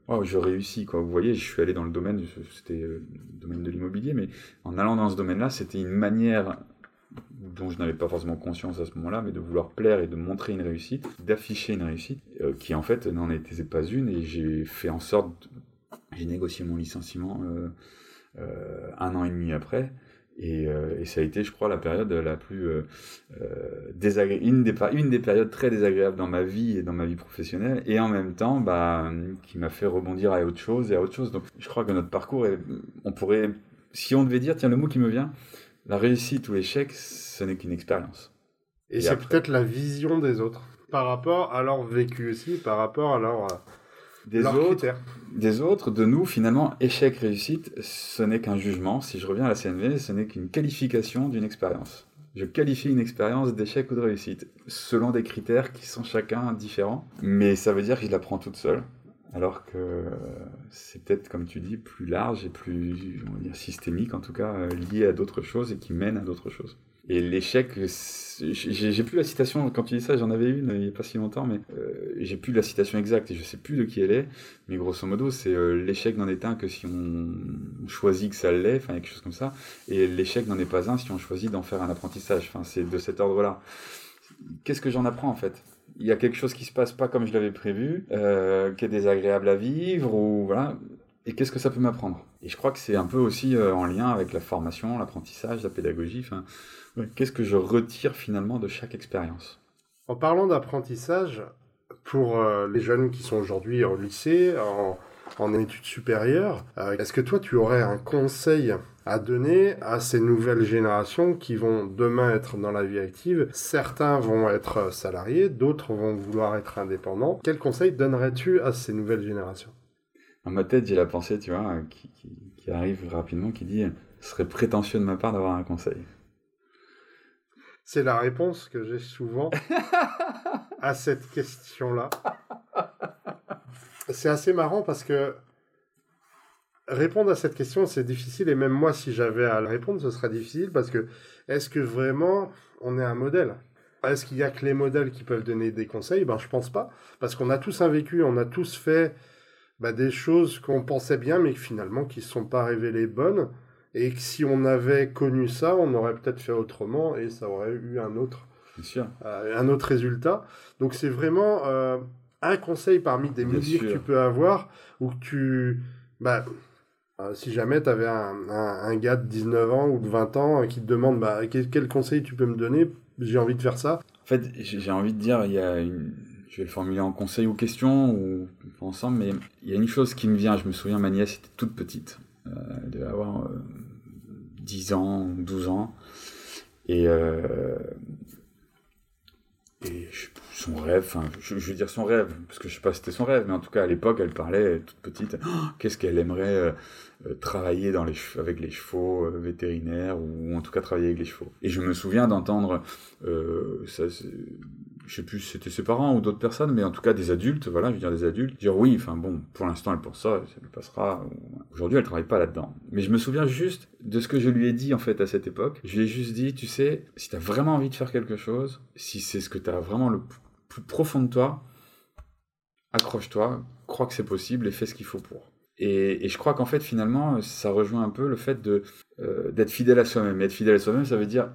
oh, je réussis. Quoi. Vous voyez, je suis allé dans le domaine, c'était le domaine de l'immobilier, mais en allant dans ce domaine-là, c'était une manière dont je n'avais pas forcément conscience à ce moment-là, mais de vouloir plaire et de montrer une réussite, d'afficher une réussite, euh, qui en fait n'en était pas une, et j'ai fait en sorte, j'ai négocié mon licenciement euh, euh, un an et demi après, et, ça a été, je crois, la période la plus désagréable, une des, une des périodes très désagréables dans ma vie et dans ma vie professionnelle, et en même temps, bah, qui m'a fait rebondir à autre chose et à autre chose. Donc, je crois que notre parcours, on pourrait, si on devait dire, tiens, le mot qui me vient, la réussite ou l'échec, ce n'est qu'une expérience. Et, c'est peut-être la vision des autres par rapport à leur vécu aussi, par rapport à leur des autres, des autres, de nous finalement, échec réussite, ce n'est qu'un jugement. Si je reviens à la CNV, ce n'est qu'une qualification d'une expérience. Je qualifie une expérience d'échec ou de réussite selon des critères qui sont chacun différents, mais ça veut dire que je la prends toute seule alors que c'est peut-être, comme tu dis, plus large et plus on va dire, systémique, en tout cas, euh, lié à d'autres choses et qui mène à d'autres choses. Et l'échec, j'ai plus la citation, quand tu dis ça, j'en avais une il n'y a pas si longtemps, mais euh, j'ai plus la citation exacte et je sais plus de qui elle est, mais grosso modo, c'est euh, l'échec n'en est un que si on choisit que ça l'est, enfin quelque chose comme ça, et l'échec n'en est pas un si on choisit d'en faire un apprentissage, enfin c'est de cet ordre-là. Qu'est-ce que j'en apprends en fait? Il y a quelque chose qui se passe pas comme je l'avais prévu, euh, qui est désagréable à vivre, ou voilà. Et qu'est-ce que ça peut m'apprendre? Et je crois que c'est un peu aussi en lien avec la formation, l'apprentissage, la pédagogie. Enfin, qu'est-ce que je retire finalement de chaque expérience? En parlant d'apprentissage, pour euh, les jeunes qui sont aujourd'hui au lycée, en, en études supérieures, est-ce que toi tu aurais un conseil à donner à ces nouvelles générations qui vont demain être dans la vie active? Certains vont être salariés, d'autres vont vouloir être indépendants. Quel conseil donnerais-tu à ces nouvelles générations? Dans ma tête, j'ai la pensée, tu vois, qui, qui, arrive rapidement, qui dit ce serait prétentieux de ma part d'avoir un conseil. C'est la réponse que j'ai souvent à cette question-là. C'est assez marrant parce que Répondre à cette question, c'est difficile, et même moi, si j'avais à le répondre, ce serait difficile, parce que est-ce que vraiment on est un modèle? Est-ce qu'il y a que les modèles qui peuvent donner des conseils? Ben, je pense pas, parce qu'on a tous un vécu, on a tous fait bah, des choses qu'on pensait bien, mais finalement qui ne sont pas révélées bonnes, et que si on avait connu ça, on aurait peut-être fait autrement, et ça aurait eu un autre, euh, un autre résultat. Donc c'est vraiment euh, un conseil parmi des milliers que tu peux avoir, où tu... Bah, euh, si jamais tu avais un, un, gars de 19 ans ou de 20 ans qui te demande bah, quel, conseil tu peux me donner, j'ai envie de faire ça. En fait, j'ai envie de dire, il y a une... je vais le formuler en conseil ou question ou ensemble, mais il y a une chose qui me vient. Je me souviens, ma nièce était toute petite, elle devait avoir 10 ans, 12 ans, et, et son rêve, enfin, je, veux dire son rêve, parce que je sais pas si c'était son rêve, mais en tout cas à l'époque, elle parlait toute petite, oh, qu'est-ce qu'elle aimerait euh, travailler dans les, avec les chevaux euh, vétérinaires ou en tout cas travailler avec les chevaux. Et je me souviens d'entendre, euh, je sais plus si c'était ses parents ou d'autres personnes, mais en tout cas des adultes, voilà, je veux dire des adultes, dire oui, enfin bon, pour l'instant elle pense ça, ça lui passera. Aujourd'hui elle travaille pas là-dedans. Mais je me souviens juste de ce que je lui ai dit en fait à cette époque. Je lui ai juste dit, tu sais, si tu as vraiment envie de faire quelque chose, si c'est ce que tu as vraiment le plus profond de toi, accroche-toi, crois que c'est possible et fais ce qu'il faut pour. Et, je crois qu'en fait, finalement, ça rejoint un peu le fait de euh, d'être fidèle à soi-même. Être fidèle à soi-même, ça veut dire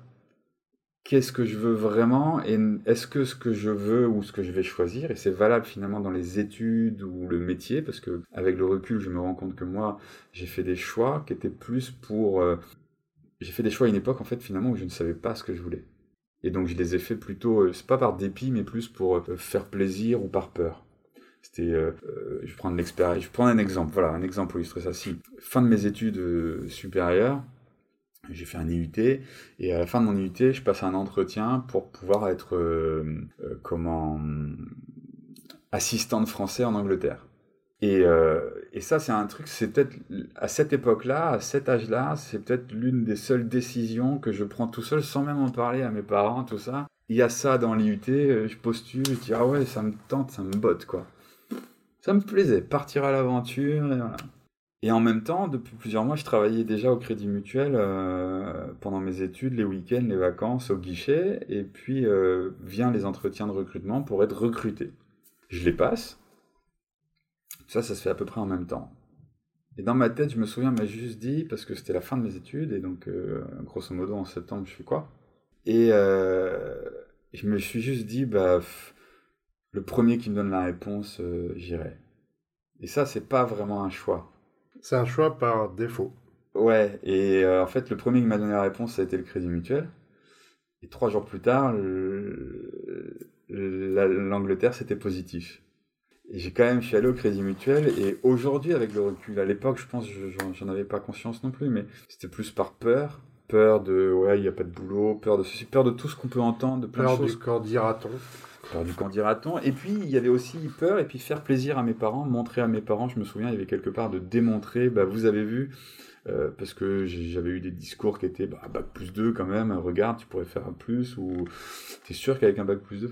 qu'est-ce que je veux vraiment et est-ce que ce que je veux ou ce que je vais choisir, et c'est valable finalement dans les études ou le métier, parce que avec le recul, je me rends compte que moi, j'ai fait des choix qui étaient plus pour... Euh, j'ai fait des choix à une époque, en fait, finalement, où je ne savais pas ce que je voulais. Et donc, je les ai fait plutôt, euh, c'est pas par dépit, mais plus pour faire plaisir ou par peur. C'était, euh, euh, je prends l'expérience, je prends un exemple, voilà, un exemple pour illustrer ça. Si fin de mes études euh, supérieures, j'ai fait un IUT et à la fin de mon IUT, je passe un entretien pour pouvoir être comment assistant de français en Angleterre. Et, et ça, c'est un truc, c'est peut-être à cette époque-là, à cet âge-là, c'est peut-être l'une des seules décisions que je prends tout seul sans même en parler à mes parents, tout ça. Il y a ça dans l'IUT, je postule, je dis ah ouais, ça me tente, ça me botte quoi ça me plaisait, partir à l'aventure, et voilà. Et en même temps, depuis plusieurs mois, je travaillais déjà au Crédit Mutuel euh, pendant mes études, les week-ends, les vacances, au guichet, et puis euh, vient les entretiens de recrutement pour être recruté. Je les passe. Ça, ça se fait à peu près en même temps. Et dans ma tête, je me souviens, m'a juste dit, parce que c'était la fin de mes études, et donc, euh, grosso modo, en septembre, je fais quoi? Et je me suis juste dit, bah, le premier qui me donne la réponse, j'irai. Et ça, c'est pas vraiment un choix c'est un choix par défaut. Ouais, et euh, en fait, le premier qui m'a donné la réponse, ça a été le Crédit Mutuel. Et trois jours plus tard, l'Angleterre, c'était positif. Et j'ai quand même, je suis allé au Crédit Mutuel, et aujourd'hui, avec le recul, à l'époque, je pense, j'en avais pas conscience non plus, mais c'était plus par peur. Peur de, ouais, il n'y a pas de boulot, peur de ceci, peur de tout ce qu'on peut entendre, de plein de choses. Peur du dira-t-on Peur du qu'en dira-t-on. Et puis, il y avait aussi peur, et puis faire plaisir à mes parents, montrer à mes parents, je me souviens, il y avait quelque part de démontrer, bah, vous avez vu, euh, parce que j'avais eu des discours qui étaient, bah, bac plus 2 quand même, regarde, tu pourrais faire un plus, ou t'es sûr qu'avec un bac plus 2,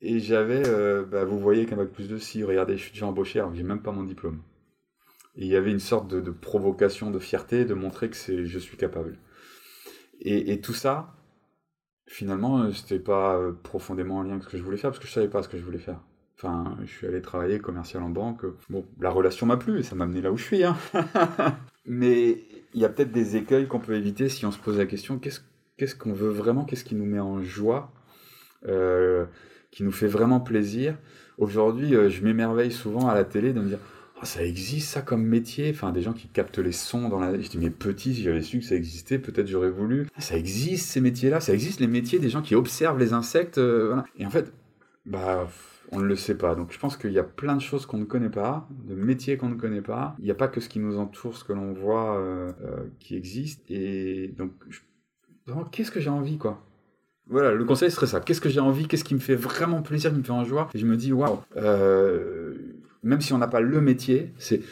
Et j'avais, euh, bah, vous voyez qu'un bac plus 2, si, regardez, je suis déjà embauché, alors j'ai même pas mon diplôme. Et il y avait une sorte de, provocation, de fierté, de montrer que je suis capable. Et tout ça, finalement, euh, c'était pas euh, profondément en lien avec ce que je voulais faire, parce que je savais pas ce que je voulais faire. Enfin, je suis allé travailler commercial en banque. Bon, la relation m'a plu et ça m'a amené là où je suis. Hein. Mais il y a peut-être des écueils qu'on peut éviter si on se pose la question qu'est-ce qu'on veut vraiment Qu'est-ce qui nous met en joie euh, Qui nous fait vraiment plaisir Aujourd'hui, je m'émerveille souvent à la télé de me dire ça existe ça comme métier? Enfin, des gens qui captent les sons dans la. Je dis, mais petit, si j'avais su que ça existait, peut-être j'aurais voulu. Ça existe ces métiers-là, ça existe les métiers des gens qui observent les insectes. Euh. Et en fait, bah. On ne le sait pas. Donc je pense qu'il y a plein de choses qu'on ne connaît pas, de métiers qu'on ne connaît pas. Il n'y a pas que ce qui nous entoure, ce que l'on voit euh, euh, qui existe. Et donc, vraiment, qu'est-ce que j'ai envie, quoi? Voilà, le conseil serait ça. Qu'est-ce que j'ai envie? Qu'est-ce qui me fait vraiment plaisir, qui me fait en joie? Et je me dis, waouh, même si on n'a pas le métier, c'est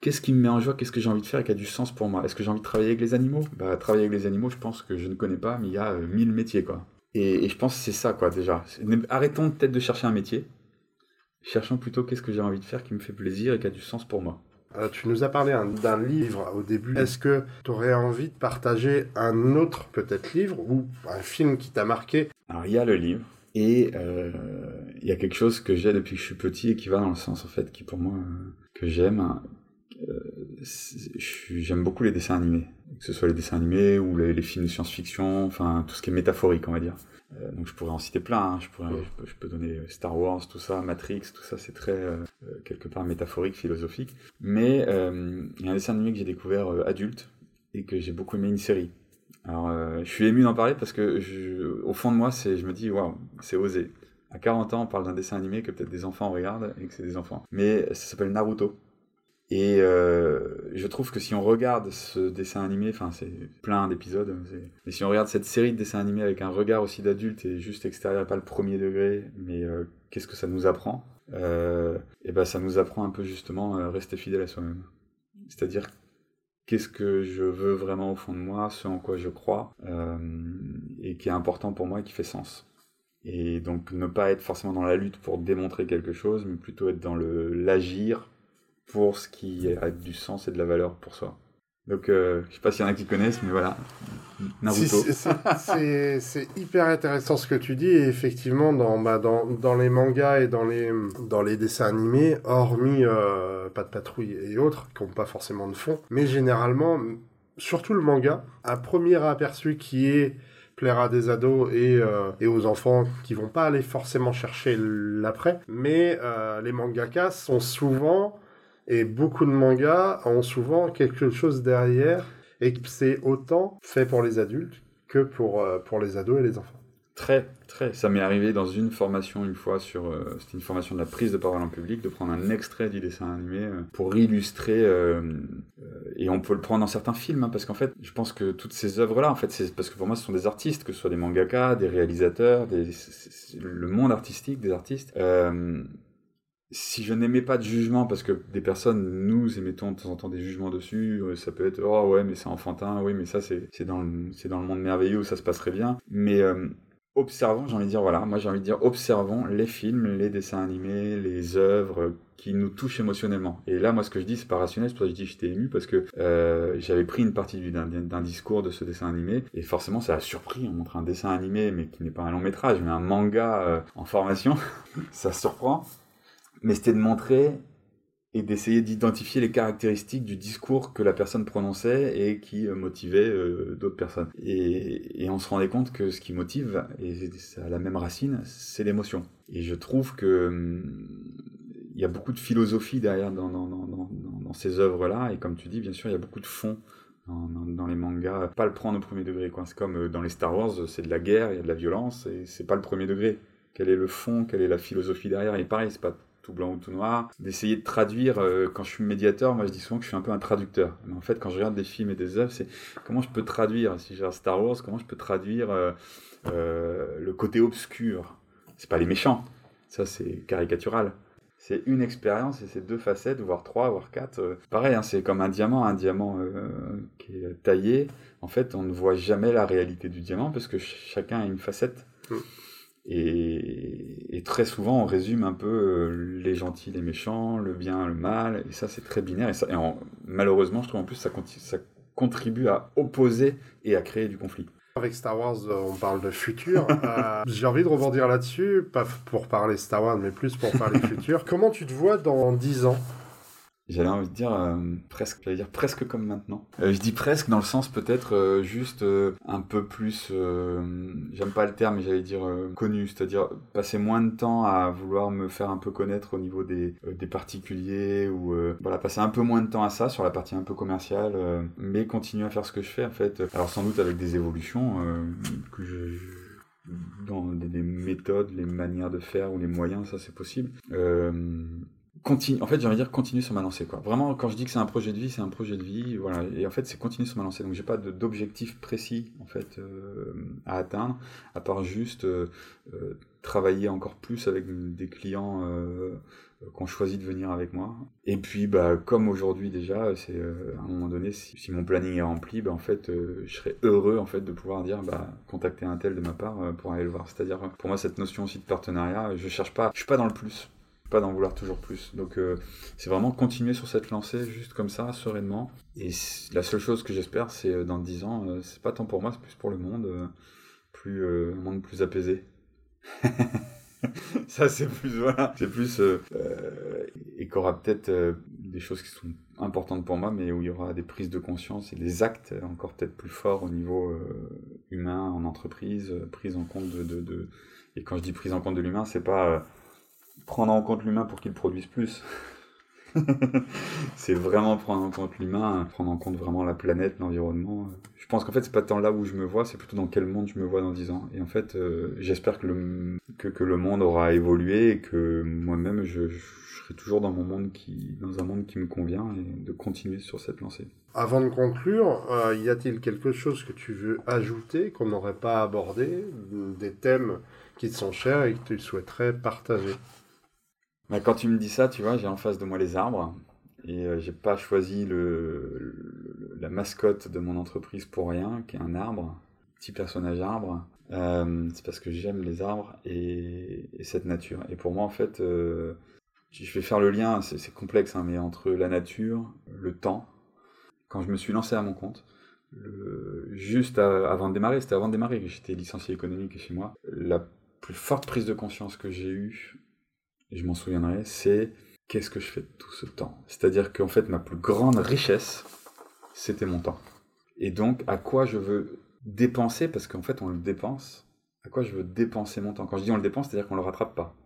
qu'est-ce qui me met en joie, qu'est-ce que j'ai envie de faire et qui a du sens pour moi? Est-ce que j'ai envie de travailler avec les animaux? Bah travailler avec les animaux, je pense que je ne connais pas, mais il y a euh, mille métiers quoi. Et, je pense que c'est ça quoi déjà. Arrêtons peut-être de chercher un métier, cherchons plutôt qu'est-ce que j'ai envie de faire qui me fait plaisir et qui a du sens pour moi. Euh, tu nous as parlé d'un livre au début. Est-ce que tu aurais envie de partager un autre peut-être livre ou un film qui t'a marqué? Alors il y a le livre. Et euh, il y a quelque chose que j'ai depuis que je suis petit et qui va dans le sens en fait qui pour moi euh, que j'aime. Hein. Euh, j'aime beaucoup les dessins animés, que ce soit les dessins animés ou les, films de science-fiction, enfin tout ce qui est métaphorique on va dire. donc je pourrais en citer plein. Hein. Je, pourrais, je, peux, donner Star Wars, tout ça, Matrix, tout ça, c'est très quelque part métaphorique, philosophique. Mais il y a un dessin animé que j'ai découvert adulte et que j'ai beaucoup aimé une série alors, euh, je suis ému d'en parler parce que, au fond de moi, c'est, je me dis, waouh, c'est osé. À 40 ans, on parle d'un dessin animé que peut-être des enfants regardent et que c'est des enfants. Mais ça s'appelle Naruto. Et euh, je trouve que si on regarde ce dessin animé, enfin c'est plein d'épisodes, mais si on regarde cette série de dessins animés avec un regard aussi d'adulte et juste extérieur, pas le premier degré, mais euh, qu'est-ce que ça nous apprend Et ben ça nous apprend un peu justement à rester fidèle à soi-même. C'est-à-dire qu'est-ce que je veux vraiment au fond de moi, ce en quoi je crois, euh, et qui est important pour moi et qui fait sens. Et donc ne pas être forcément dans la lutte pour démontrer quelque chose, mais plutôt être dans l'agir pour ce qui a du sens et de la valeur pour soi. Donc, euh, je sais pas s'il y en a qui connaissent, mais voilà, Naruto. c'est hyper intéressant ce que tu dis. Et effectivement, dans, bah, les mangas et dans les, dessins animés, hormis euh, Pas de patrouille et autres, qui n'ont pas forcément de fond, mais généralement, surtout le manga, un premier aperçu qui est plaire à des ados et, euh, aux enfants qui vont pas aller forcément chercher l'après, mais euh, les mangakas sont souvent et beaucoup de mangas ont souvent quelque chose derrière et c'est autant fait pour les adultes que pour, euh, pour les ados et les enfants. Très, très. Ça m'est arrivé dans une formation une fois sur. Euh, c'était une formation de la prise de parole en public, de prendre un extrait du dessin animé euh, pour illustrer. et on peut le prendre dans certains films, hein, parce qu'en fait, je pense que toutes ces œuvres-là, en fait, c'est parce que pour moi, ce sont des artistes, que ce soit des mangakas, des réalisateurs, des, le monde artistique des artistes si je n'aimais pas de jugement, parce que des personnes, nous émettons de temps en temps des jugements dessus, ça peut être oh ouais, mais c'est enfantin, oui, mais ça c'est dans, le, dans le monde merveilleux où ça se passerait bien. Mais euh, observons, j'ai envie de dire, voilà, moi j'ai envie de dire, observons les films, les dessins animés, les œuvres qui nous touchent émotionnellement. Et là, moi, ce que je dis, c'est pas rationnel, c'est pour ça que je dis j'étais ému, parce que euh, j'avais pris une partie d'un discours de ce dessin animé, et forcément, ça a surpris. On montre un dessin animé, mais qui n'est pas un long métrage, mais un manga euh, en formation, ça surprend. Mais c'était de montrer et d'essayer d'identifier les caractéristiques du discours que la personne prononçait et qui euh, motivait euh, d'autres personnes. Et, et, on se rendait compte que ce qui motive, et ça a la même racine, c'est l'émotion. Et je trouve que hum, il y a beaucoup de philosophie derrière dans, dans, dans, dans ces œuvres-là, et comme tu dis, bien sûr, il y a beaucoup de fond dans, les mangas. Pas le prendre au premier degré. C'est comme euh, dans les Star Wars, c'est de la guerre, il y a de la violence, et c'est pas le premier degré. Quel est le fond, quelle est la philosophie derrière? Et pareil, c'est pas tout blanc ou tout noir, d'essayer de traduire. Euh, quand je suis médiateur, moi je dis souvent que je suis un peu un traducteur. Mais en fait, quand je regarde des films et des œuvres, c'est comment je peux traduire. Si j'ai Star Wars, comment je peux traduire euh, euh, le côté obscur? C'est pas les méchants, ça c'est caricatural. C'est une expérience et c'est deux facettes, voire trois, voire quatre. pareil, hein, c'est comme un diamant, un diamant qui est taillé. En fait, on ne voit jamais la réalité du diamant parce que chacun a une facette. Mm. Et, très souvent, on résume un peu euh, les gentils, les méchants, le bien, le mal, et ça, c'est très binaire. Et, ça, malheureusement, je trouve en plus, ça, ça contribue à opposer et à créer du conflit. Avec Star Wars, euh, on parle de futur. Euh, j'ai envie de rebondir là-dessus, pas pour parler Star Wars, mais plus pour parler futur. Comment tu te vois dans 10 ans? J'allais envie de dire euh, presque, j'allais dire presque comme maintenant. Euh, je dis presque dans le sens peut-être euh, juste un peu plus, j'aime pas le terme, mais j'allais dire connu, c'est-à-dire passer moins de temps à vouloir me faire un peu connaître au niveau des, des particuliers ou voilà passer un peu moins de temps à ça sur la partie un peu commerciale, mais continuer à faire ce que je fais en fait. Alors sans doute avec des évolutions que je dans les méthodes, les manières de faire ou les moyens, ça c'est possible. Continue en fait j'ai envie de dire continuer sur ma lancée quoi. Vraiment quand je dis que c'est un projet de vie c'est un projet de vie voilà. Et en fait c'est continuer sur ma lancée. Donc j'ai pas d'objectif précis en fait euh, à atteindre à part juste euh, euh, travailler encore plus avec des clients qui ont choisi de venir avec moi. Et puis bah comme aujourd'hui déjà c'est à un moment donné si, mon planning est rempli bah en fait je serais heureux en fait de pouvoir dire bah contacter un tel de ma part pour aller le voir. C'est à dire pour moi cette notion aussi de partenariat je cherche pas je suis pas dans le plus pas d'en vouloir toujours plus. Donc euh, c'est vraiment continuer sur cette lancée juste comme ça, sereinement. Et la seule chose que j'espère, c'est euh, dans 10 ans, euh, c'est pas tant pour moi, c'est plus pour le monde, plus un monde plus apaisé. ça c'est plus voilà, c'est plus et qu'aura peut-être des choses qui sont importantes pour moi, mais où il y aura des prises de conscience et des actes encore peut-être plus forts au niveau humain en entreprise, prise en compte de, et quand je dis prise en compte de l'humain, c'est pas prendre en compte l'humain pour qu'il produise plus. c'est vraiment prendre en compte l'humain, prendre en compte vraiment la planète, l'environnement. Je pense qu'en fait, c'est pas tant là où je me vois, c'est plutôt dans quel monde je me vois dans 10 ans. Et en fait, euh, j'espère que le, que, le monde aura évolué et que moi-même, je, serai toujours dans mon monde qui, dans un monde qui me convient et de continuer sur cette lancée. Avant de conclure, euh, y a-t-il quelque chose que tu veux ajouter qu'on n'aurait pas abordé, des thèmes qui te sont chers et que tu souhaiterais partager? Bah, quand tu me dis ça, tu vois, j'ai en face de moi les arbres. Et euh, j'ai pas choisi la mascotte de mon entreprise pour rien, qui est un arbre, petit personnage arbre. Euh, c'est parce que j'aime les arbres et, cette nature. Et pour moi, en fait, euh, je vais faire le lien, c'est complexe, hein, mais entre la nature, le temps. Quand je me suis lancé à mon compte, juste avant de démarrer, c'était avant de démarrer que j'étais licencié économique chez moi, la plus forte prise de conscience que j'ai eue je m'en souviendrai, c'est qu'est-ce que je fais de tout ce temps? C'est-à-dire qu'en fait, ma plus grande richesse, c'était mon temps. Et donc, à quoi je veux dépenser, parce qu'en fait, on le dépense, à quoi je veux dépenser mon temps? Quand je dis on le dépense, c'est-à-dire qu'on le rattrape pas.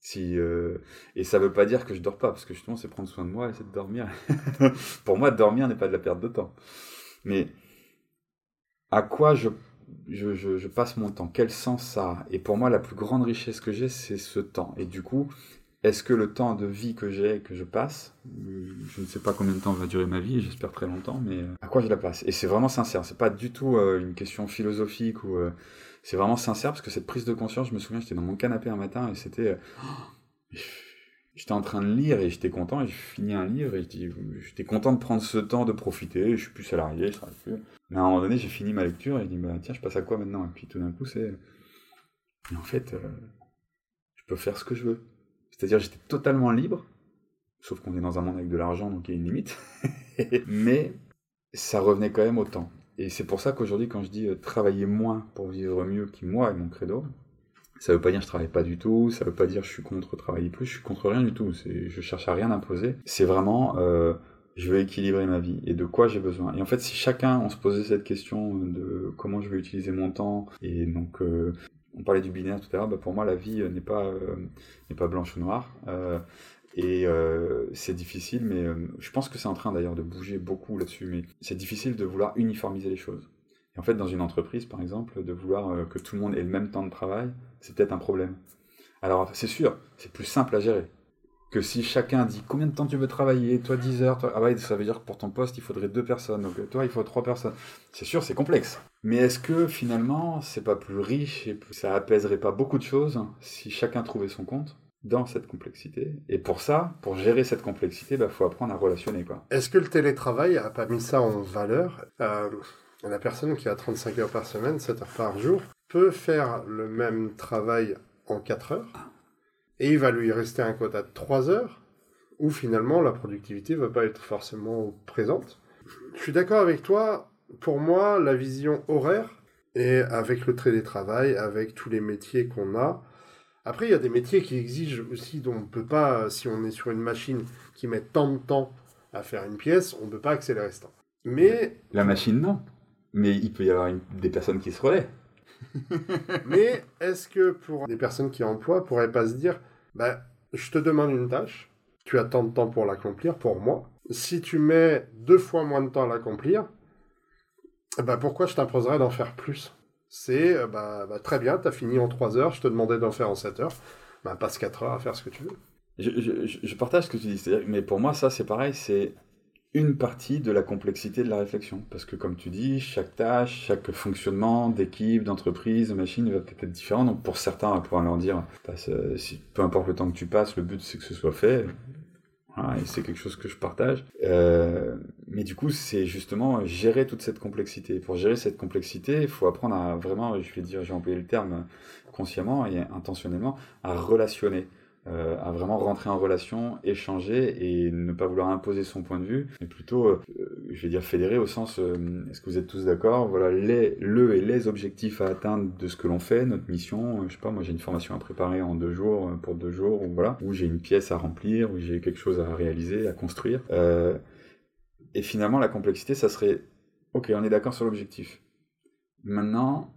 Si, euh, et ça veut pas dire que je dors pas, parce que justement, c'est prendre soin de moi et c'est de dormir. Pour moi, dormir n'est pas de la perte de temps. Mais à quoi je je, passe mon temps. Quel sens ça a? Et pour moi, la plus grande richesse que j'ai, c'est ce temps. Et du coup, est-ce que le temps de vie que j'ai, que je passe, je ne sais pas combien de temps va durer ma vie, j'espère très longtemps, mais euh, à quoi je la passe? Et c'est vraiment sincère, c'est pas du tout euh, une question philosophique ou euh, c'est vraiment sincère parce que cette prise de conscience, je me souviens, j'étais dans mon canapé un matin et c'était j'étais en train de lire et j'étais content et j'ai fini un livre et j'étais content de prendre ce temps de profiter. Je suis plus salarié, je travaille plus. Mais à un moment donné, j'ai fini ma lecture et je dis bah tiens, je passe à quoi maintenant? Et puis tout d'un coup, c'est en fait, euh, je peux faire ce que je veux. C'est-à-dire, j'étais totalement libre, sauf qu'on est dans un monde avec de l'argent, donc il y a une limite. Mais ça revenait quand même au temps. Et c'est pour ça qu'aujourd'hui, quand je dis euh, travailler moins pour vivre mieux, qui moi est mon credo, ça veut pas dire je travaille pas du tout, ça veut pas dire je suis contre travailler plus, je suis contre rien du tout. Je cherche à rien imposer. C'est vraiment, euh, je veux équilibrer ma vie et de quoi j'ai besoin. Et en fait, si chacun on se posait cette question de comment je veux utiliser mon temps, et donc euh, on parlait du binaire tout à l'heure, bah pour moi la vie n'est pas pas blanche ou noire. Et euh, c'est difficile, mais euh, je pense que c'est en train d'ailleurs de bouger beaucoup là-dessus, mais c'est difficile de vouloir uniformiser les choses. Et en fait, dans une entreprise, par exemple, de vouloir euh, que tout le monde ait le même temps de travail, c'est peut-être un problème. Alors, c'est sûr, c'est plus simple à gérer que si chacun dit combien de temps tu veux travailler, toi 10 heures, toi... ah ouais, ça veut dire que pour ton poste, il faudrait deux personnes, donc toi, il faut trois personnes. C'est sûr, c'est complexe. Mais est-ce que finalement, c'est pas plus riche et ça apaiserait pas beaucoup de choses si chacun trouvait son compte dans cette complexité? Et pour ça, pour gérer cette complexité, il bah, faut apprendre à relationner. Est-ce que le télétravail a pas mis ça en valeur? Euh, La personne qui a 35 heures par semaine, 7 heures par jour, peut faire le même travail en 4 heures, et il va lui rester un quota de 3 heures, où finalement la productivité ne va pas être forcément présente. Je suis d'accord avec toi, pour moi, la vision horaire, et avec le télétravail, avec tous les métiers qu'on a, après, il y a des métiers qui exigent aussi, dont on ne peut pas, si on est sur une machine qui met tant de temps à faire une pièce, on ne peut pas accélérer ce temps. Mais... La machine, non. Mais il peut y avoir des personnes qui se relaient. Mais est-ce que pour des personnes qui emploient, pourraient pas se dire, bah, je te demande une tâche, tu as tant de temps pour l'accomplir, pour moi. Si tu mets deux fois moins de temps à l'accomplir, bah pourquoi je t'imposerais d'en faire plus? C'est euh, bah, bah, très bien, tu as fini en 3 heures, je te demandais d'en faire en 7 heures, bah, passe 4 heures à faire ce que tu veux. Je, partage ce que tu dis, mais pour moi, ça c'est pareil, c'est une partie de la complexité de la réflexion. Parce que comme tu dis, chaque tâche, chaque fonctionnement d'équipe, d'entreprise, de machine va peut-être être différent. Donc pour certains, on va pouvoir leur dire, peu importe le temps que tu passes, le but c'est que ce soit fait et c'est quelque chose que je partage. Euh, mais du coup, c'est justement gérer toute cette complexité. Pour gérer cette complexité, il faut apprendre à vraiment, je vais dire, j'ai employé le terme consciemment et intentionnellement, à relationner. Euh, à vraiment rentrer en relation, échanger et ne pas vouloir imposer son point de vue, mais plutôt, euh, je vais dire fédérer au sens, euh, est-ce que vous êtes tous d'accord? Voilà, les, le et les objectifs à atteindre de ce que l'on fait, notre mission. je sais pas, moi j'ai une formation à préparer en deux jours pour deux jours, ou voilà, où j'ai une pièce à remplir, où j'ai quelque chose à réaliser, à construire. et finalement, la complexité, ça serait, ok, on est d'accord sur l'objectif. Maintenant,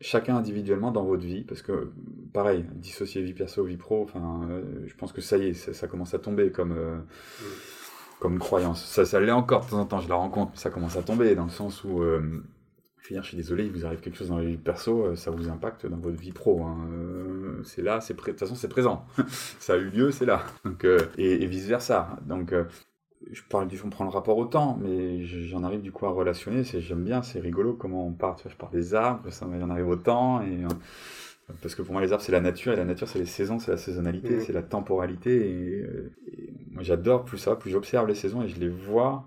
chacun individuellement dans votre vie, parce que pareil, dissocier vie perso, vie pro, enfin, euh, je pense que ça y est, ça, commence à tomber comme, euh, mm. comme croyance. Ça, ça l'est encore de temps en temps, je la rencontre, mais ça commence à tomber dans le sens où, euh, je suis désolé, il vous arrive quelque chose dans la vie perso, ça vous impacte dans votre vie pro. Hein. c'est là, c'est de toute façon, c'est présent. ça a eu lieu, c'est là. Donc, et, et vice versa. Donc, je parle du on prend le rapport au temps, mais j'en arrive du coup à relationner. C'est j'aime bien, c'est rigolo comment on part. Tu vois, je pars des arbres, ça en arrive au temps et euh, parce que pour moi les arbres c'est la nature et la nature c'est les saisons, c'est la saisonnalité, mmh. c'est la temporalité et, euh, et moi j'adore plus ça, plus j'observe les saisons et je les vois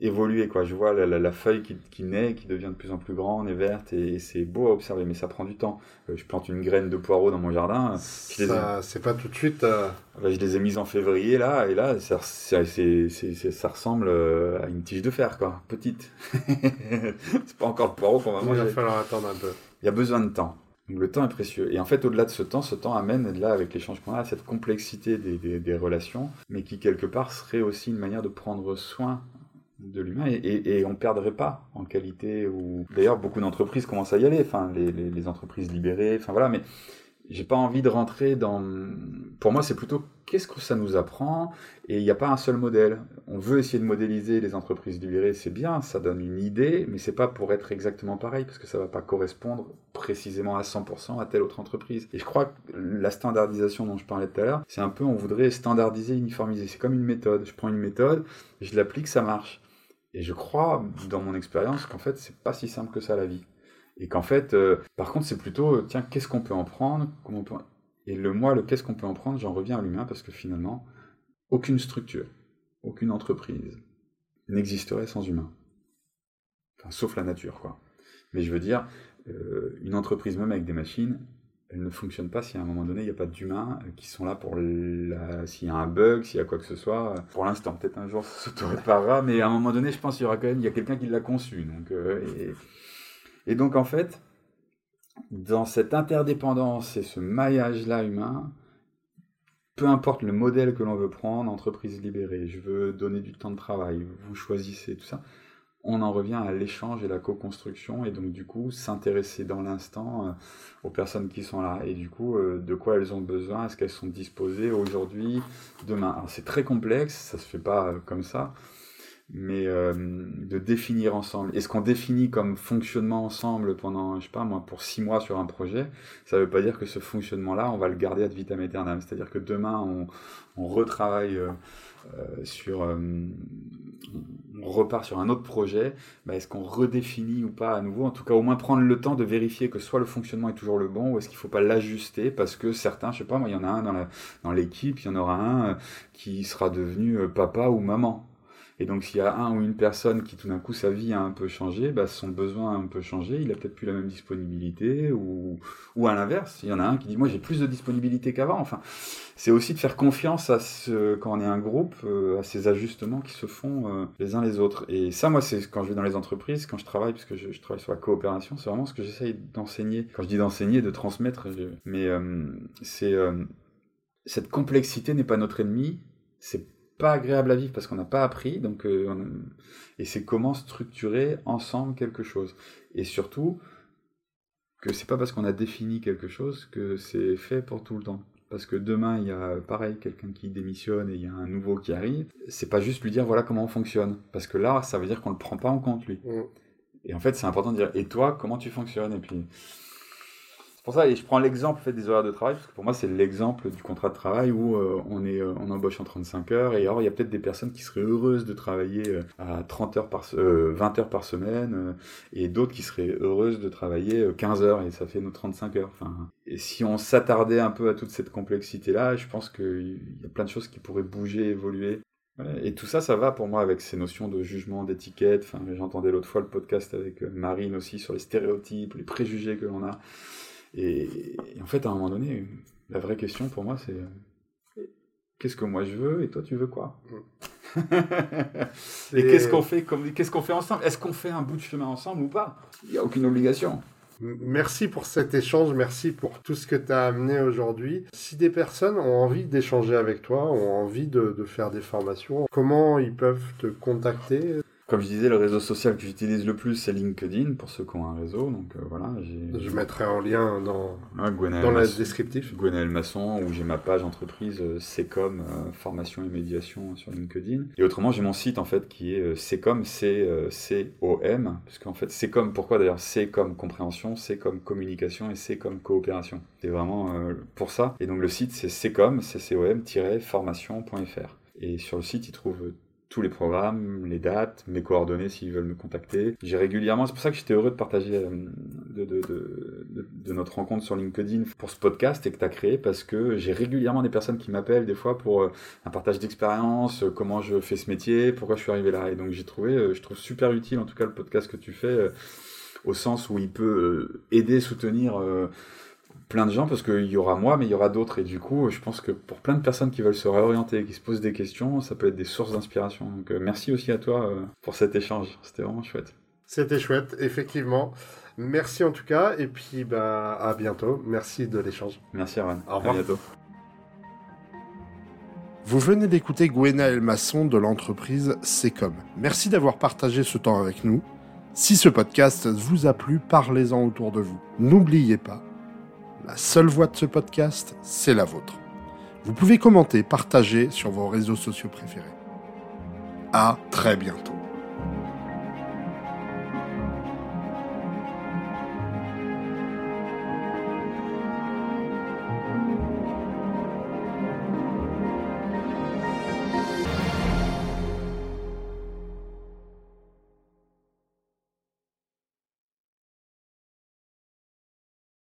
évoluer quoi. Je vois la, feuille qui, qui, naît qui devient de plus en plus grande et verte et, c'est beau à observer mais ça prend du temps. Euh, je plante une graine de poireau dans mon jardin ça c'est pas tout de suite euh, je les ai mises en février là et là ça, ça, ça ressemble euh, à une tige de fer quoi petite. C'est pas encore le poireau qu'on va manger il va falloir attendre un peu. Il y a besoin de temps donc le temps est précieux. Et en fait, au-delà de ce temps, ce temps amène, là, avec l'échange qu'on a, cette complexité des, des, des, relations, mais qui, quelque part, serait aussi une manière de prendre soin de l'humain et, et, et, on perdrait pas en qualité ou d'ailleurs beaucoup d'entreprises commencent à y aller enfin les, les, les entreprises libérées enfin voilà mais j'ai pas envie de rentrer dans. Pour moi, c'est plutôt qu'est-ce que ça nous apprend? Et il n'y a pas un seul modèle. On veut essayer de modéliser les entreprises libérées, c'est bien, ça donne une idée, mais c'est pas pour être exactement pareil, parce que ça va pas correspondre précisément à 100% à telle autre entreprise. Et je crois que la standardisation dont je parlais tout à l'heure, c'est un peu, on voudrait standardiser, uniformiser. C'est comme une méthode. Je prends une méthode, je l'applique, ça marche. Et je crois, dans mon expérience, qu'en fait, c'est pas si simple que ça la vie. Et qu'en fait, euh, par contre, c'est plutôt, euh, tiens, qu'est-ce qu'on peut en prendre? Et le moi, le qu'est-ce qu'on peut en prendre, j'en reviens à l'humain parce que finalement, aucune structure, aucune entreprise n'existerait sans humain. Enfin, sauf la nature, quoi. Mais je veux dire, euh, une entreprise même avec des machines, elle ne fonctionne pas si à un moment donné il n'y a pas d'humains qui sont là pour la... s'il y a un bug, s'il y a quoi que ce soit. Pour l'instant, peut-être un jour ça s'auto-réparera, mais à un moment donné, je pense qu'il y aura quand même il y a quelqu'un qui l'a conçu. Donc. Et... donc en fait, dans cette interdépendance et ce maillage-là humain, peu importe le modèle que l'on veut prendre, entreprise libérée, je veux donner du temps de travail, vous choisissez tout ça on en revient à l'échange et la co-construction et donc du coup s'intéresser dans l'instant euh, aux personnes qui sont là. Et du coup euh, de quoi elles ont besoin, est-ce qu'elles sont disposées aujourd'hui, demain? Alors c'est très complexe, ça se fait pas euh, comme ça, mais de définir ensemble. Et ce qu'on définit comme fonctionnement ensemble pendant, je sais pas moi, pour six mois sur un projet, ça veut pas dire que ce fonctionnement-là, on va le garder ad vitam aeternam. C'est-à-dire que demain, on, retravaille euh, sur, euh, on repart sur un autre projet, bah, est-ce qu'on redéfinit ou pas à nouveau? En tout cas, au moins prendre le temps de vérifier que soit le fonctionnement est toujours le bon, ou est-ce qu'il ne faut pas l'ajuster parce que certains, je sais pas, moi, il y en a un dans l'équipe, il y en aura un euh, qui sera devenu papa ou maman. Et donc, s'il y a un ou une personne qui tout d'un coup sa vie a un peu changé, bah, son besoin a un peu changé, il a peut-être plus la même disponibilité, ou, ou à l'inverse, il y en a un qui dit moi j'ai plus de disponibilité qu'avant. Enfin, c'est aussi de faire confiance à ce, quand on est un groupe, euh, à ces ajustements qui se font euh, les uns les autres. Et ça, moi, c'est quand je vais dans les entreprises, quand je travaille, puisque je, je travaille sur la coopération, c'est vraiment ce que j'essaye d'enseigner. Quand je dis d'enseigner, de transmettre, mais euh, c'est cette complexité n'est pas notre ennemi, c'est pas agréable à vivre parce qu'on n'a pas appris, donc euh, et c'est comment structurer ensemble quelque chose. Et surtout que c'est pas parce qu'on a défini quelque chose que c'est fait pour tout le temps. Parce que demain, il y a pareil quelqu'un qui démissionne et il y a un nouveau qui arrive. C'est pas juste lui dire voilà comment on fonctionne. Parce que là, ça veut dire qu'on le prend pas en compte lui. Mm. Et en fait, c'est important de dire et toi, comment tu fonctionnes? Et puis pour ça, et je prends l'exemple fait, des horaires de travail, parce que pour moi, c'est l'exemple du contrat de travail où euh, on, est, euh, on embauche en 35 heures, et alors il y a peut-être des personnes qui seraient heureuses de travailler euh, à 30 heures par, 20 heures par semaine, et d'autres qui seraient heureuses de travailler 15 heures, et ça fait nos 35 heures. Enfin, et si on s'attardait un peu à toute cette complexité-là, je pense qu'il y a plein de choses qui pourraient bouger, évoluer. Et tout ça, ça va pour moi avec ces notions de jugement, d'étiquette. Enfin, j'entendais l'autre fois le podcast avec Marine aussi sur les stéréotypes, les préjugés que l'on a. Et, en fait, à un moment donné, la vraie question pour moi, c'est euh, qu'est-ce que moi je veux et toi tu veux quoi? Mm. Et qu'est-ce qu'on fait, qu'est-ce qu'on fait ensemble? Est-ce qu'on fait un bout de chemin ensemble ou pas? Il n'y a aucune obligation. Merci pour cet échange, merci pour tout ce que tu as amené aujourd'hui. Si des personnes ont envie d'échanger avec toi, ont envie de, de, faire des formations, comment ils peuvent te contacter? Comme je disais, le réseau social que j'utilise le plus, c'est LinkedIn, pour ceux qui ont un réseau. Donc euh, voilà, Je mettrai en lien dans, dans le descriptif. Gwenaël Masson, où j'ai ma page entreprise euh, Secom, euh, formation et médiation sur LinkedIn. Et autrement, j'ai mon site en fait qui est Secom, C-C-O-M, parce qu'en fait, Secom, pourquoi d'ailleurs? C comme compréhension, C comme communication et C comme coopération. C'est vraiment pour ça. Et donc le site, c'est Secom, C-C-O-M-formation.fr. Et sur le site, ils trouvent tous les programmes, les dates, mes coordonnées s'ils veulent me contacter. J'ai régulièrement, c'est pour ça que j'étais heureux de partager euh, de, de, de, de, notre rencontre sur LinkedIn pour ce podcast et que tu as créé parce que j'ai régulièrement des personnes qui m'appellent des fois pour euh, un partage d'expérience, euh, comment je fais ce métier, pourquoi je suis arrivé là. Et donc j'ai trouvé, je trouve super utile en tout cas le podcast que tu fais au sens où il peut aider, soutenir plein de gens parce qu'il y aura moi, mais il y aura d'autres. Et du coup, je pense que pour plein de personnes qui veulent se réorienter, qui se posent des questions, ça peut être des sources d'inspiration. Donc euh, merci aussi à toi euh, pour cet échange. C'était vraiment chouette. C'était chouette, effectivement. Merci en tout cas, et puis bah, à bientôt. Merci de l'échange. Merci Arwan. Au revoir. À bientôt. Vous venez d'écouter Gwenaël Masson de l'entreprise Secom. Merci d'avoir partagé ce temps avec nous. Si ce podcast vous a plu, parlez-en autour de vous. N'oubliez pas, la seule voix de ce podcast, c'est la vôtre. Vous pouvez commenter, partager sur vos réseaux sociaux préférés. À très bientôt.